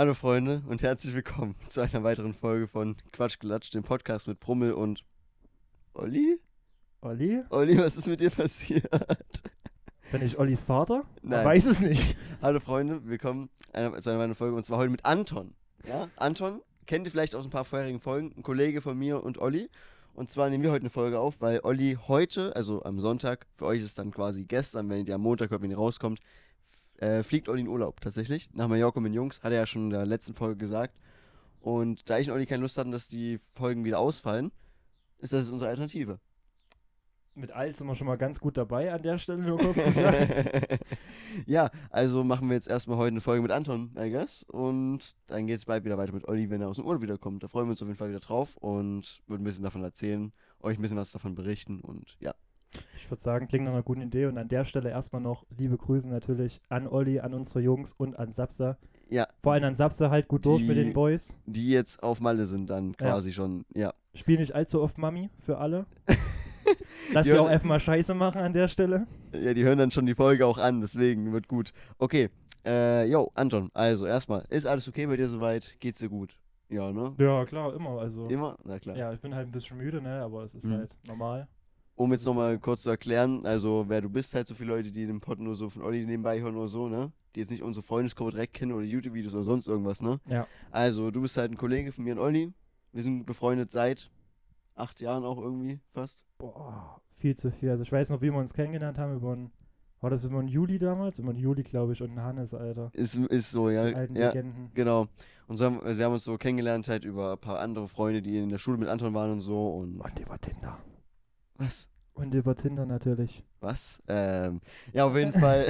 Hallo Freunde und herzlich willkommen zu einer weiteren Folge von Quatsch Gelatsch, dem Podcast mit Brummel und Olli? Olli? Olli, was ist mit dir passiert? Bin ich Ollis Vater? Nein. Ich weiß es nicht. Hallo Freunde, willkommen einer- zu einer weiteren Folge und zwar heute mit Anton. Ja, Anton kennt ihr vielleicht aus ein paar vorherigen Folgen, ein Kollege von mir und Olli. Und zwar nehmen wir heute eine Folge auf, weil Olli heute, also am Sonntag, für euch ist dann quasi gestern, wenn ihr am Montag hört, wenn ihr rauskommt, äh, fliegt Olli in Urlaub tatsächlich. Nach Mallorca mit den Jungs, hat er ja schon in der letzten Folge gesagt. Und da ich und Olli keine Lust hatten, dass die Folgen wieder ausfallen, ist das jetzt unsere Alternative. Mit Alt sind wir schon mal ganz gut dabei an der Stelle, nur kurz gesagt. ja, also machen wir jetzt erstmal heute eine Folge mit Anton, I guess. Und dann geht es bald wieder weiter mit Olli, wenn er aus dem Urlaub wiederkommt. Da freuen wir uns auf jeden Fall wieder drauf und würden ein bisschen davon erzählen, euch ein bisschen was davon berichten und ja. Ich würde sagen, klingt nach einer guten Idee. Und an der Stelle erstmal noch liebe Grüße natürlich an Olli, an unsere Jungs und an Sapsa. Ja, Vor allem an Sapsa halt gut durch mit Die- den Boys. die jetzt auf Malle sind dann quasi schon, ja. Spiel nicht allzu oft Mami für alle. Lass Die sie auch einfach mal Scheiße machen an der Stelle. Ja, die hören dann schon die Folge auch an, deswegen wird gut. Okay, äh, yo, Anton, also erstmal, ist alles okay bei dir soweit? Geht's dir gut? Ja, ne? Ja, klar, immer. Also. Immer? Na klar. Ja, ich bin halt ein bisschen müde, ne? Aber es ist Mhm. halt normal. Um jetzt nochmal kurz zu erklären, also wer du bist, halt so viele Leute, die den Pod nur so von Olli nebenbei hören oder so, ne? Die jetzt nicht unsere Freundesgruppe direkt kennen oder YouTube-Videos oder sonst irgendwas, ne? Ja. Also, du bist halt ein Kollege von mir und Olli. Wir sind befreundet seit acht Jahren auch irgendwie fast. Boah, viel zu viel. Also ich weiß noch, wie wir uns kennengelernt haben über einen, war das über einen Juli damals? Über einen Juli, glaube ich, und einen Hannes, Alter. Ist, ist so, ja. Die alten ja, Legenden. genau. Und so haben, wir haben uns so kennengelernt halt über ein paar andere Freunde, die in der Schule mit Anton waren und so und. Und über Tinder. Was? Und über Tinder natürlich. Was? Ähm, ja, auf jeden Fall.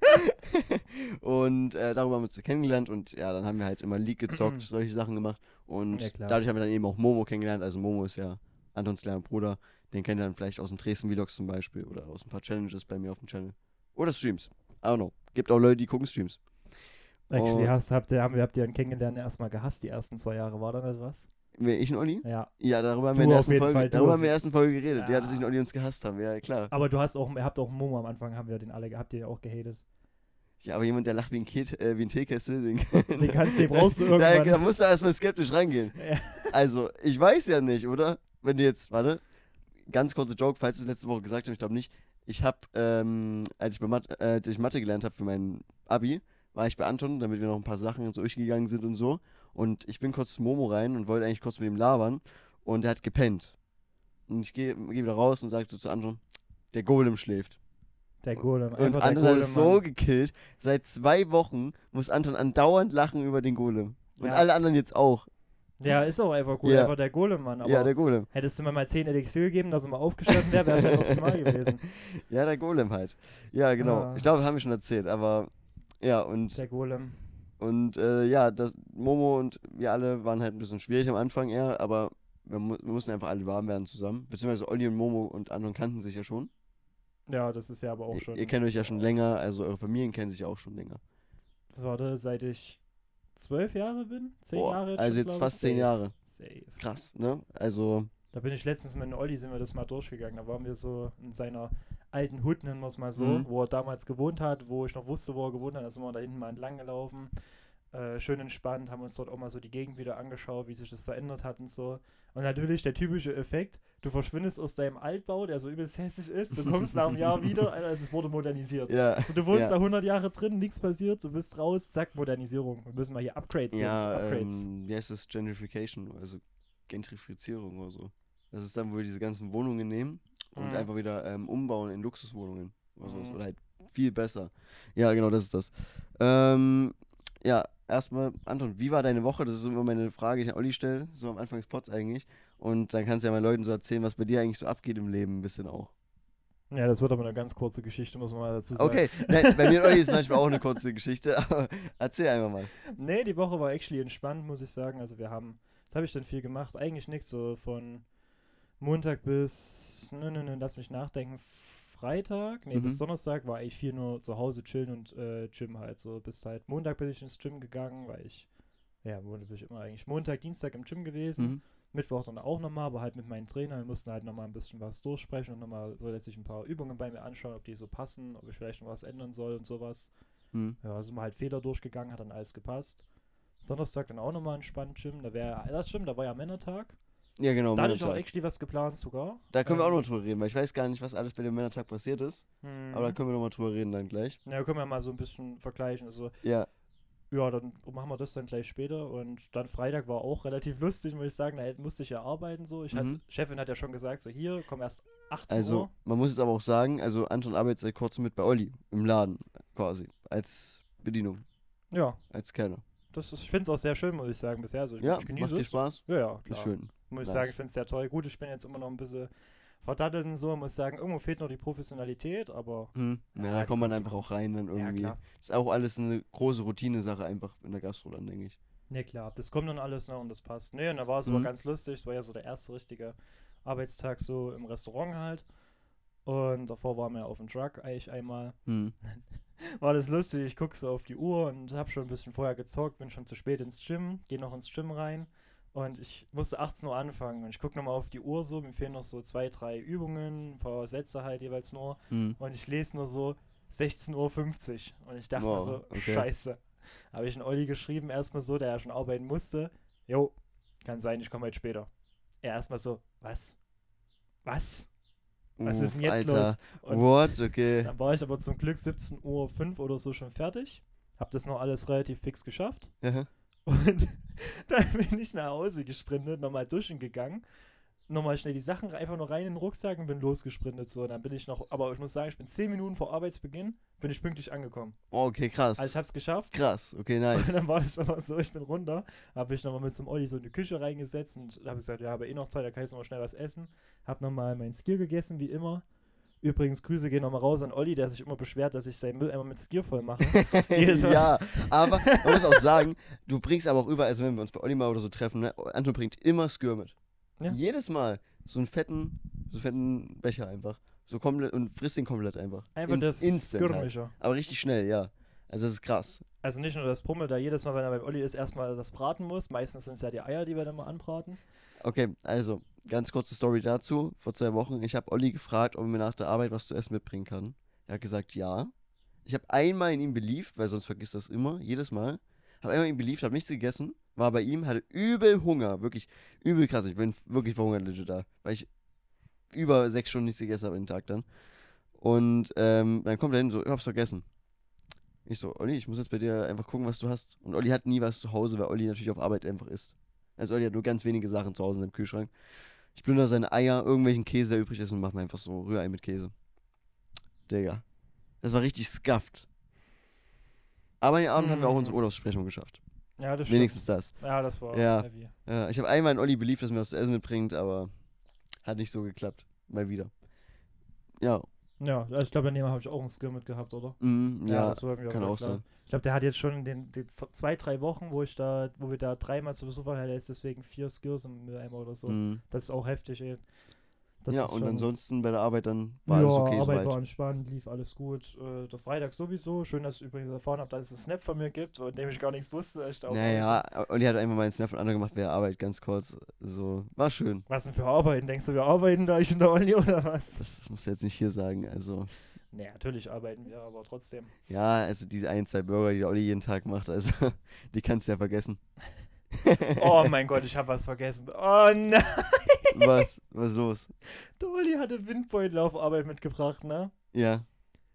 und äh, darüber haben wir uns kennengelernt und ja, dann haben wir halt immer League gezockt, solche Sachen gemacht. Und Ja, dadurch haben wir dann eben auch Momo kennengelernt. Also Momo ist ja Antons kleiner Bruder. Den kennt ihr dann vielleicht aus den Dresden-Vlogs zum Beispiel oder aus ein paar Challenges bei mir auf dem Channel. Oder Streams. I don't know. Gibt auch Leute, die gucken Streams. Actually, Oh. hast, habt ihr, haben wir, habt ihr einen kennengelernt erstmal gehasst, die ersten zwei Jahre. War da nicht was? Ich und Olli? Ja. Ja, darüber haben wir in der ersten Folge, Fall, darüber haben wir in der ersten Folge geredet. Ja, Ja. dass ich und Olli uns gehasst haben. Ja, klar. Aber du hast auch, ihr habt auch Momo am Anfang, haben wir den alle, habt ihr ja auch gehatet. Ja, aber jemand, der lacht wie ein, Ket, äh, wie ein Teekessel, den, Den kannst, den brauchst du da, irgendwann. da musst du erstmal skeptisch reingehen. Ja. Also, ich weiß ja nicht, oder? Wenn du jetzt, warte, ganz kurze Joke, falls du es letzte Woche gesagt hast, ich glaube nicht. Ich habe, ähm, als ich Mathe, äh, als ich Mathe gelernt habe für mein Abi, war ich bei Anton, damit wir noch ein paar Sachen so durchgegangen sind und so. Und ich bin kurz zu Momo rein und wollte eigentlich kurz mit ihm labern. Und er hat gepennt. Und ich gehe geh wieder raus und sage so zu Anton, der Golem schläft. Der Golem. Und Einfach der Anton hat Golem, es so gekillt. Seit zwei Wochen muss Anton andauernd lachen über den Golem. Und Ja. alle anderen jetzt auch. Ja, ist auch einfach gut. Ja. Einfach der Golem, Mann. Aber ja, der Golem. hättest du mir mal 10 Elixier gegeben, dass er mal aufgestanden wäre, wäre es halt optimal gewesen. Ja, der Golem halt. Ja, genau. Ah. Ich glaube, das haben wir schon erzählt, aber ja, und, Der Golem. Und äh, ja, das Momo und wir alle waren halt ein bisschen schwierig am Anfang eher, aber wir, mu wir mussten einfach alle warm werden zusammen. Beziehungsweise Olli und Momo und Anton kannten sich ja schon. Ja, das ist ja aber auch Ihr, schon. ihr kennt euch ja schon länger, also eure Familien kennen sich ja auch schon länger. Warte, seit ich zwölf Jahre bin? Zehn Boah, Jahre? also schon, jetzt fast zehn. Jahre. Safe. Krass, ne? Also, Da bin ich letztens mit Olli, sind wir das mal durchgegangen. Da waren wir so in seiner alten Hut, nennen wir es mal so, Mhm. wo er damals gewohnt hat, wo ich noch wusste, wo er gewohnt hat. Da sind wir da hinten mal entlang gelaufen. Äh, schön entspannt, haben uns dort auch mal so die Gegend wieder angeschaut, wie sich das verändert hat und so. Und natürlich der typische Effekt, du verschwindest aus deinem Altbau, der so übelst hässlich ist, du kommst nach einem Jahr wieder, Alter, es wurde modernisiert. ja. Also du wohnst Ja. da 100 Jahre drin, nichts passiert, du bist raus, zack, Modernisierung. Wir müssen mal hier Upgrades, Ja, Upgrades. ähm, wie heißt das? Gentrification, also Gentrifizierung oder so. Das ist dann, wo wir diese ganzen Wohnungen nehmen und Mhm. einfach wieder ähm, umbauen in Luxuswohnungen. Oder, so. Mhm. oder halt viel besser. Ja, genau, das ist das. Ähm, ja, erstmal, Anton, wie war deine Woche? Das ist immer meine Frage, die ich an Olli stelle, so am Anfang des Pods eigentlich. Und dann kannst du ja mal Leuten so erzählen, was bei dir eigentlich so abgeht im Leben, ein bisschen auch. Ja, das wird aber eine ganz kurze Geschichte, muss man mal dazu sagen. Okay, Nein, bei mir und Olli ist manchmal auch eine kurze Geschichte, aber erzähl einfach mal. Nee, die Woche war actually entspannt, muss ich sagen. Also wir haben, was habe ich denn viel gemacht? Eigentlich nichts, so von Montag bis, ne, ne, ne, lass mich nachdenken, Freitag, nee, Mhm. bis Donnerstag war eigentlich viel nur zu Hause chillen und äh, Gym halt. So bis halt Montag bin ich ins Gym gegangen, weil ich, ja, Montag bin ich immer eigentlich Montag, Dienstag im Gym gewesen. Mhm. Mittwoch dann auch nochmal, aber halt mit meinen Trainern. Wir mussten halt nochmal ein bisschen was durchsprechen und nochmal so lässt sich ein paar Übungen bei mir anschauen, ob die so passen, ob ich vielleicht noch was ändern soll und sowas. Mhm. Ja, sind wir halt Fehler durchgegangen, hat dann alles gepasst. Donnerstag dann auch nochmal entspannt Gym. Da wäre, das stimmt, da war ja Männertag. Ja, genau. Da ich auch actually was geplant sogar. Da können wir auch Ähm, noch drüber reden, weil ich weiß gar nicht, was alles bei dem Männertag passiert ist. hm. Aber da können wir noch mal drüber reden dann gleich. Ja, können wir mal so ein bisschen vergleichen. Also, Ja, ja, dann machen wir das dann gleich später. Und dann Freitag war auch relativ lustig, muss ich sagen. Da musste ich ja arbeiten so. Ich Mhm. hat, Chefin hat ja schon gesagt, so hier, komm erst 18 also Uhr. man muss jetzt aber auch sagen, also Anton arbeitet seit kurzem mit bei Olli im Laden quasi. Als Bedienung, Ja, als Kellner. das ist, ich finde es auch sehr schön, muss ich sagen, bisher. Also, ich, Ja, ich genieße macht dir es. Spaß? Ja, ja, Ist klar. schön. Muss ich sagen, ich finde es sehr toll. Gut, ich bin jetzt immer noch ein bisschen verdattelt und so. Muss sagen, irgendwo fehlt noch die Professionalität, aber Hm. Ja, Ja, da kommt man einfach auch rein dann ja, irgendwie. klar. ist auch alles eine große Routine-Sache einfach in der Gastro dann, denke ich. Ne, klar, das kommt dann alles noch und das passt. Ne, und da war es Mhm. aber ganz lustig. Es war ja so der erste richtige Arbeitstag so im Restaurant halt. Und davor waren wir auf dem Truck eigentlich einmal. Hm. War das lustig, ich gucke so auf die Uhr und habe schon ein bisschen vorher gezockt, bin schon zu spät ins Gym, gehe noch ins Gym rein und ich musste 18 Uhr anfangen und ich gucke nochmal auf die Uhr so, mir fehlen noch so zwei, drei Übungen, ein paar Sätze halt jeweils nur Hm. und ich lese nur so 16.50 Uhr und ich dachte Wow, so, okay. scheiße. Habe ich einen Olli geschrieben, erstmal so, der ja schon arbeiten musste, jo, kann sein, ich komme heute später. Er erstmal so, was? Was? Was ist denn jetzt Alter. Und What? Okay. dann war ich aber zum Glück 17.05 Uhr oder so schon fertig. Hab das noch alles relativ fix geschafft. Aha. Und dann bin ich nach Hause gesprintet, nochmal duschen gegangen. Nochmal schnell die Sachen einfach nur rein in den Rucksack und bin losgesprintet. So, dann bin ich noch, aber ich muss sagen, ich bin 10 Minuten vor Arbeitsbeginn, bin ich pünktlich angekommen. Oh, okay, krass. Also ich hab's geschafft. krass. Okay, Und nice. dann war das aber so, ich bin runter, habe ich nochmal mit zum Olli so in die Küche reingesetzt und habe gesagt, ja, habe eh noch Zeit, da kann ich nochmal schnell was essen. Hab nochmal mein Skier gegessen, wie immer. Übrigens, Grüße gehen nochmal raus an Olli, der sich immer beschwert, dass ich seinen Mülleimer mit Skier voll mache. Ja, aber man muss auch sagen, du bringst aber auch überall, also wenn wir uns bei Olli mal oder so treffen, ne, Anton bringt immer Skür mit. Ja. Jedes Mal. So einen fetten, so einen fetten Becher einfach. So komplett und frisst den komplett einfach. Einfach Ins- das Instant halt. Aber richtig schnell, ja. Also das ist krass. Also nicht nur das Pummel, da jedes Mal, wenn er beim Olli ist, erstmal das braten muss. Meistens sind es ja die Eier, die wir dann mal anbraten. Okay, also, ganz kurze Story dazu. Vor zwei Wochen, ich habe Olli gefragt, ob er mir nach der Arbeit was zu essen mitbringen kann. Er hat gesagt, ja. Ich habe einmal in ihm beliebt, weil sonst vergisst das immer, jedes Mal. Habe einmal in ihm beliebt, habe nichts gegessen, war bei ihm, hatte übel Hunger, wirklich übel krass. Ich bin wirklich verhungert legit da, weil ich über sechs Stunden nichts gegessen habe den Tag dann. Und ähm, dann kommt er hin, so, ich hab's vergessen. Ich so, Olli, ich muss jetzt bei dir einfach gucken, was du hast. Und Olli hat nie was zu Hause, weil Olli natürlich auf Arbeit einfach isst. Also Olli hat nur ganz wenige Sachen zu Hause in seinem Kühlschrank. Ich plündere seine Eier, irgendwelchen Käse, der übrig ist und mache mir einfach so Rührei mit Käse. Digga. Das war richtig scuffed. Aber den Abend haben wir auch unsere Mm. Urlaubsbesprechung geschafft. Ja, das Wenigstens das. stimmt. Ja, das war Ja. heavy. Ja, ich habe einmal in Olli beliebt, dass mir was zu essen mitbringt, aber hat nicht so geklappt. Mal wieder. Ja, Ja, also ich glaube, daneben habe ich auch einen Skill mitgehabt, oder? mm, ja, das irgendwie kann auch klar. sein. Ich glaube, der hat jetzt schon in den, den zwei, drei Wochen, wo ich da, wo wir da dreimal zu Besuch waren, er jetzt deswegen vier Skills im Mülleimer oder so. Mm. Das ist auch heftig, ey. Das ja, ist und ansonsten bei der Arbeit dann war alles ja, okay Arbeit soweit. war entspannt, lief alles gut. Äh, der Freitag sowieso. Schön, dass ich übrigens erfahren habe, dass es einen Snap von mir gibt, von dem ich gar nichts wusste. Glaub, Naja, Olli hat einmal meinen Snap von anderen gemacht, wer Arbeit, ganz kurz. So, war schön. Was denn für Arbeiten? Denkst du, wir arbeiten da ich in der Olli oder was? Das, das musst du jetzt nicht hier sagen. Also, Nee, natürlich arbeiten wir, aber trotzdem. ja, also diese ein, zwei Burger, die der Olli jeden Tag macht, also, die kannst du ja vergessen. Oh mein Gott, ich habe was vergessen. Oh nein, Was? Was ist los? der Olli hatte Windbeutel auf Arbeit mitgebracht, ne? Ja.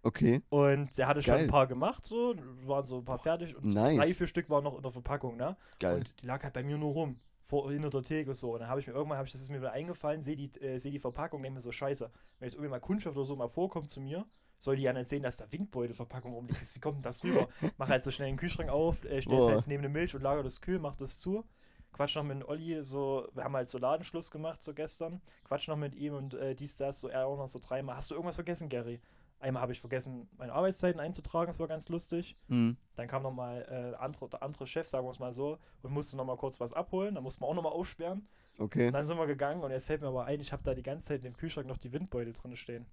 Okay. Und der hatte schon Geil. ein paar gemacht, so, waren so ein paar fertig und Nice. drei, vier Stück waren noch in der Verpackung, ne? Geil. Und die lag halt bei mir nur rum. Vor, hinter der Theke so. Und dann habe ich mir irgendwann, hab ich, das ist mir wieder eingefallen, sehe die, äh, seh die Verpackung, denke mir so, scheiße, wenn jetzt irgendwie mal Kundschaft oder so mal vorkommt zu mir, soll die ja nicht sehen, dass da Windbeutelverpackung rumliegt. Wie kommt denn das rüber? Mach halt so schnell den Kühlschrank auf, äh, stell es Boah. halt neben der Milch und lager das kühl, mach das zu. Quatsch noch mit Olli, so, wir haben halt so Ladenschluss gemacht, so gestern. Quatsch noch mit ihm und äh, dies, das, so er auch noch so dreimal. Hast du irgendwas vergessen, Gary? Einmal habe ich vergessen, meine Arbeitszeiten einzutragen, das war ganz lustig. Hm. Dann kam nochmal äh, andere, der andere Chef, sagen wir es mal so, und musste nochmal kurz was abholen. Dann mussten wir auch nochmal aufsperren. Okay. Und dann sind wir gegangen und jetzt fällt mir aber ein, ich habe da die ganze Zeit in dem Kühlschrank noch die Windbeutel drin stehen.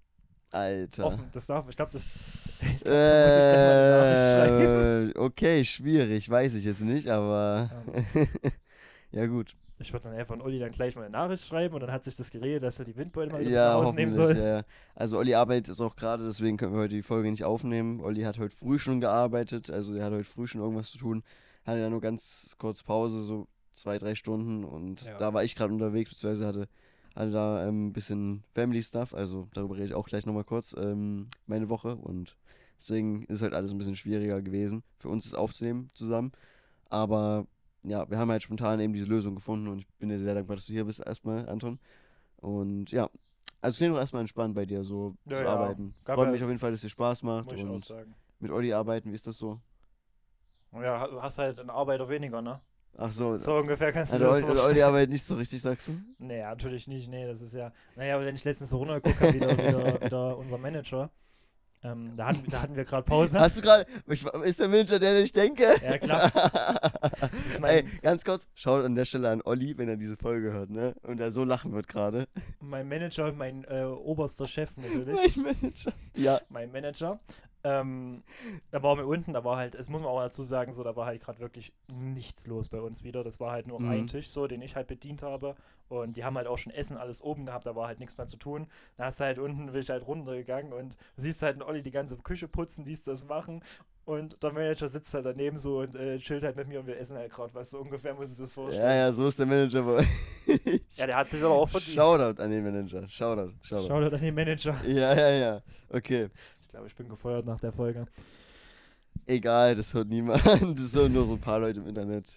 Alter. Offen. Das darf, ich glaube, das. Ich glaub, muss ich. Äh, okay, schwierig, weiß ich jetzt nicht, aber. ja, gut. Ich würde dann einfach an Olli dann gleich mal eine Nachricht schreiben und dann hat sich das geredet, dass er die Windbeutel mal Ja, rausnehmen soll. Ja. ja. Also Olli arbeitet ist auch gerade, deswegen können wir heute die Folge nicht aufnehmen. Olli hat heute früh schon gearbeitet, also er hat heute früh schon irgendwas zu tun. hatte ja nur ganz kurz Pause, so zwei, drei Stunden und Ja. da war ich gerade unterwegs, beziehungsweise hatte, hatte da ähm, ein bisschen Family Stuff, also darüber rede ich auch gleich nochmal kurz, ähm, meine Woche und deswegen ist halt alles ein bisschen schwieriger gewesen, für uns das aufzunehmen zusammen, aber ja, wir haben halt spontan eben diese Lösung gefunden und ich bin dir sehr dankbar, dass du hier bist erstmal, Anton und ja, also klingt doch erstmal entspannt bei dir, so Ja, zu ja. arbeiten. Gab Freut mich auf jeden Fall, dass dir Spaß macht und mit Olli arbeiten, wie ist das so? Ja, ha- hast halt einen Arbeiter weniger, ne? Ach so, So ungefähr kannst du also das Olli, arbeitet nicht so richtig, sagst du? Nee, natürlich nicht. Nee, das ist ja. Naja, wenn ich letztens so runtergeguckt habe, wieder, wieder, wieder unser Manager. Ähm, da, hatten, da hatten wir gerade Pause. Hast du gerade, ist der Manager, der ich denke? Ja, klar. Ey, ganz kurz, schaut an der Stelle an Olli, wenn er diese Folge hört, ne? Und er so lachen wird gerade. Mein Manager, mein äh, oberster Chef natürlich. Mein Manager. Ja, mein Manager. Ähm, da waren wir unten, da war halt, es muss man auch dazu sagen, so, da war halt gerade wirklich nichts los bei uns wieder. Das war halt nur Mhm. ein Tisch, so, den ich halt bedient habe. Und die haben halt auch schon Essen alles oben gehabt, da war halt nichts mehr zu tun. Da hast du halt unten, bin ich halt runtergegangen und du siehst halt einen Olli die ganze Küche putzen, dies, das machen. Und der Manager sitzt halt daneben so und äh, chillt halt mit mir und wir essen halt gerade was. So ungefähr muss ich das vorstellen. ja, ja, so ist der Manager bei euch. Ja, der hat sich aber auch verdient. Shoutout an den Manager. Shoutout, Shoutout. Schau dir an den Manager. Ja, ja, ja. Okay. Glaube, ich bin gefeuert nach der Folge. Egal, das hört niemand. Das hören nur so ein paar Leute im Internet.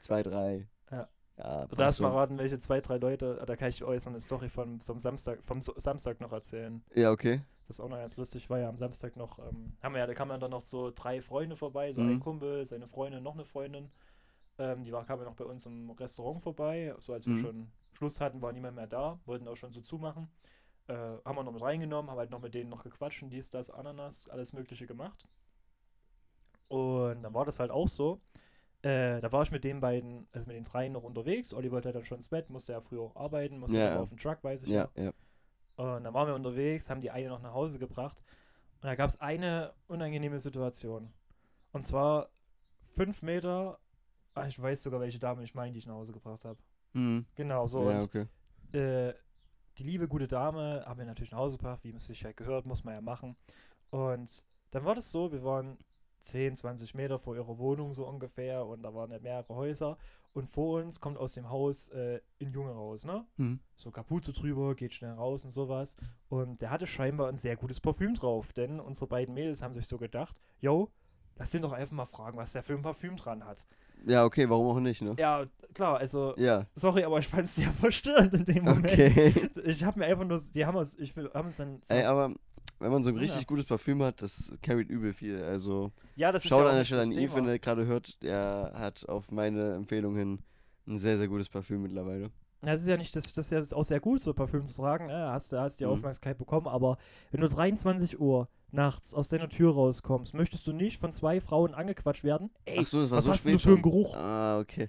Zwei, drei. Ja. Ja, Du darfst mal raten, welche zwei, drei Leute, da kann ich euch eine Story von, vom, Samstag, vom Samstag noch erzählen. Ja, okay. Das ist auch noch ganz lustig, weil ja am Samstag noch, ähm, haben wir ja, da kamen dann noch so drei Freunde vorbei, so Mhm. ein Kumpel, seine Freundin, noch eine Freundin. Ähm, die war, kamen noch bei uns im Restaurant vorbei, so als wir Mhm. schon Schluss hatten, war niemand mehr da, wollten auch schon so zumachen. Äh, haben wir noch mit reingenommen, haben halt noch mit denen noch gequatscht und dies, das, Ananas, alles Mögliche gemacht. Und dann war das halt auch so. Äh, da war ich mit den beiden, also mit den dreien noch unterwegs. Olli wollte halt dann schon ins Bett, musste ja früher auch arbeiten, musste Ja, noch ja. auf den Truck, weiß ich Ja, noch. ja. Und dann waren wir unterwegs, haben die eine noch nach Hause gebracht. Und da gab es eine unangenehme Situation. Und zwar fünf Meter, ah, ich weiß sogar, welche Dame ich meine, die ich nach Hause gebracht habe. Mhm. Genau, so. ja, und okay. äh, die liebe gute Dame haben wir natürlich nach Hause gebracht, wie es sich halt gehört, muss man ja machen. Und dann war das so, wir waren 10, 20 Meter vor ihrer Wohnung so ungefähr und da waren ja mehrere Häuser und vor uns kommt aus dem Haus äh, ein Junge raus, ne? Mhm. So Kapuze drüber, geht schnell raus und sowas. Und der hatte scheinbar ein sehr gutes Parfüm drauf, denn unsere beiden Mädels haben sich so gedacht, yo, lass den doch einfach mal fragen, was der für ein Parfüm dran hat. Ja, okay, warum auch nicht, ne? Ja, klar, also, Ja, sorry, aber ich fand es sehr verstörend in dem Moment. okay. Ich habe mir einfach nur, die haben uns, ich haben uns dann. Ey, aber wenn man so ein Ja. richtig gutes Parfüm hat, das carryt übel viel. Also, ja, das ist schaut ja an der Stelle an Thema. wenn er gerade hört, der hat auf meine Empfehlung hin ein sehr, sehr gutes Parfüm mittlerweile. Das ist ja nicht, das, das ist ja auch sehr gut, so Parfüm zu tragen. Ja, hast du hast die Mhm. Aufmerksamkeit bekommen, aber wenn du 23 Uhr nachts aus deiner Tür rauskommst, möchtest du nicht von zwei Frauen angequatscht werden? Ey, Ach so, das war was so hast spät du für einen. Geruch? Ah, okay.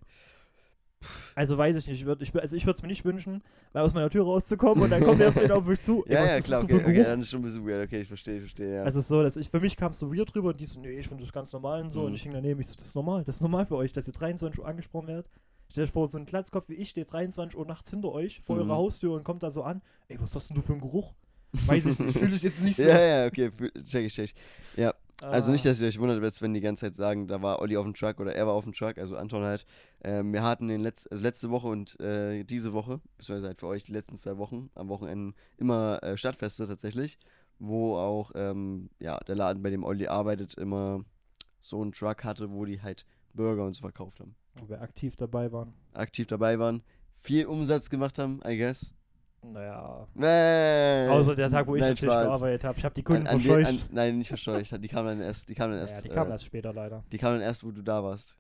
Also weiß ich nicht, ich würd, ich, also ich würde es mir nicht wünschen, mal aus meiner Tür rauszukommen und dann kommt erst wieder auf mich zu. Ja, ja, ist klar, das okay, okay, dann ist schon ein bisschen weird. Okay, ich verstehe, ich verstehe, ja. Also so, dass ich, für mich kam es so weird drüber und die so, nee, ich finde das ganz normal und so. Und Mhm. ich hing daneben, ich so, das ist normal, das ist normal für euch, dass ihr 23 Uhr angesprochen werdet. Stellt euch vor, so ein Glatzkopf wie ich steht 23 Uhr nachts hinter euch, vor Mhm. eurer Haustür und kommt da so an. Ey, was hast denn du für einen Geruch? Weiß ich nicht, fühle ich jetzt nicht so. ja, ja, okay, check ich, check ich. Also nicht, Ah, dass ihr euch wundert, jetzt, wenn die ganze Zeit sagen, da war Olli auf dem Truck oder er war auf dem Truck, also Anton halt. Ähm, wir hatten den Letz also letzte Woche und äh, diese Woche, beziehungsweise halt für euch die letzten zwei Wochen, am Wochenende immer äh, Stadtfeste tatsächlich, wo auch ähm, ja, der Laden, bei dem Olli arbeitet, immer so einen Truck hatte, wo die halt Burger und so verkauft haben. Wo wir aktiv dabei waren. Aktiv dabei waren, viel Umsatz gemacht haben, I guess. Naja. Äh, Außer der Tag, wo ich nein, natürlich Spaß. gearbeitet habe. Ich habe die An, Kunden an, we- verscheucht. an, nein, nicht verscheucht. Die kamen dann erst, die kamen dann erst, ja, die kamen äh, erst später leider. die kamen dann erst, wo du da warst.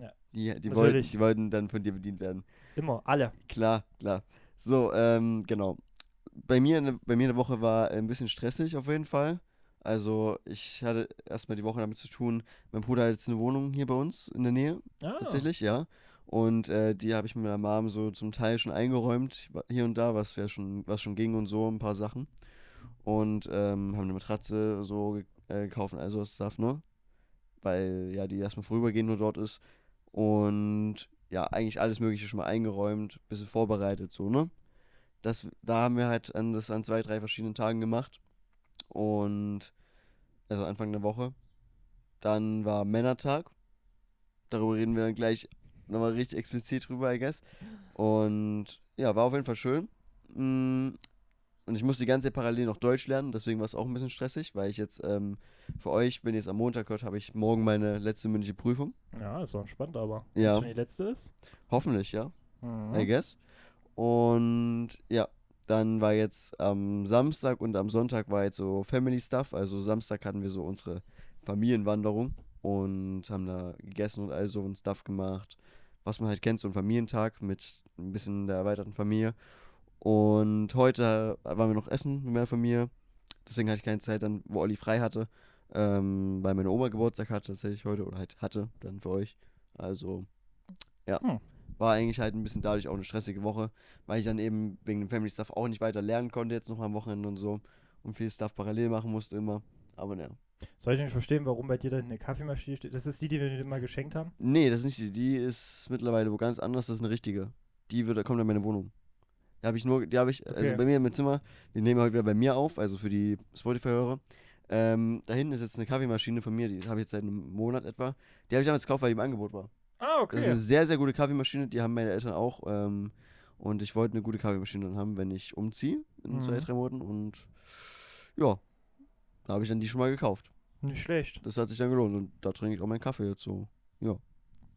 Ja. Die, die, wollten, die wollten dann von dir bedient werden. Immer, alle. Klar, klar. So, ähm, genau. Bei mir, in der- bei mir in der Woche war ein bisschen stressig auf jeden Fall. Also ich hatte erstmal die Woche damit zu tun, mein Bruder hat jetzt eine Wohnung hier bei uns in der Nähe, Ah, tatsächlich, ja. Und äh, die habe ich mit meiner Mom so zum Teil schon eingeräumt, hier und da, was ja schon, was schon ging und so, ein paar Sachen. Und ähm, haben eine Matratze so äh, gekauft und all so Stuff, ne? Weil ja die erstmal vorübergehend nur dort ist. Und ja, eigentlich alles Mögliche schon mal eingeräumt, bisschen vorbereitet, so, ne? Das, da haben wir halt an, das an zwei, drei verschiedenen Tagen gemacht. Und, also Anfang der Woche. Dann war Männertag. Darüber reden wir dann gleich nochmal richtig explizit drüber, I guess. Und ja, war auf jeden Fall schön. Mm, Und ich muss die ganze Zeit parallel noch Deutsch lernen, deswegen war es auch ein bisschen stressig, weil ich jetzt ähm, für euch, wenn ihr es am Montag hört, habe ich morgen meine letzte mündliche Prüfung. Ja, ist doch entspannt, aber. Ja. Wenn die letzte ist. Hoffentlich, ja. Mhm. I guess. Und ja, dann war jetzt am Samstag und am Sonntag war jetzt so Family Stuff. Also Samstag hatten wir so unsere Familienwanderung und haben da gegessen und all so und Stuff gemacht. Was man halt kennt, so ein Familientag mit ein bisschen der erweiterten Familie. Und heute waren wir noch essen mit meiner Familie. Deswegen hatte ich keine Zeit dann, wo Olli frei hatte. Ähm, weil meine Oma Geburtstag hatte tatsächlich heute oder halt hatte dann für euch. Also, ja. Hm. War eigentlich halt ein bisschen dadurch auch eine stressige Woche, weil ich dann eben wegen dem Family Stuff auch nicht weiter lernen konnte, jetzt noch am Wochenende und so. Und viel Stuff parallel machen musste immer. Aber naja. Soll ich nicht verstehen, warum bei dir da eine Kaffeemaschine steht? Das ist die, die wir dir mal geschenkt haben? Nee, das ist nicht die. Die ist mittlerweile wo ganz anders. Das ist eine richtige. Die wird, kommt in meine Wohnung. Die habe ich nur, die habe ich, also Okay. bei mir im Zimmer. Wir nehmen heute wieder bei mir auf, also für die Spotify-Hörer. Ähm, da hinten ist jetzt eine Kaffeemaschine von mir, die habe ich jetzt seit einem Monat etwa. Die habe ich damals gekauft, weil die im Angebot war. Ah, Das ist eine sehr, sehr gute Kaffeemaschine, die haben meine Eltern auch. Ähm, und ich wollte eine gute Kaffeemaschine dann haben, wenn ich umziehe in zwei, Mhm. drei Monaten. Und ja, da habe ich dann die schon mal gekauft. Nicht schlecht. Das hat sich dann gelohnt und da trinke ich auch meinen Kaffee jetzt so.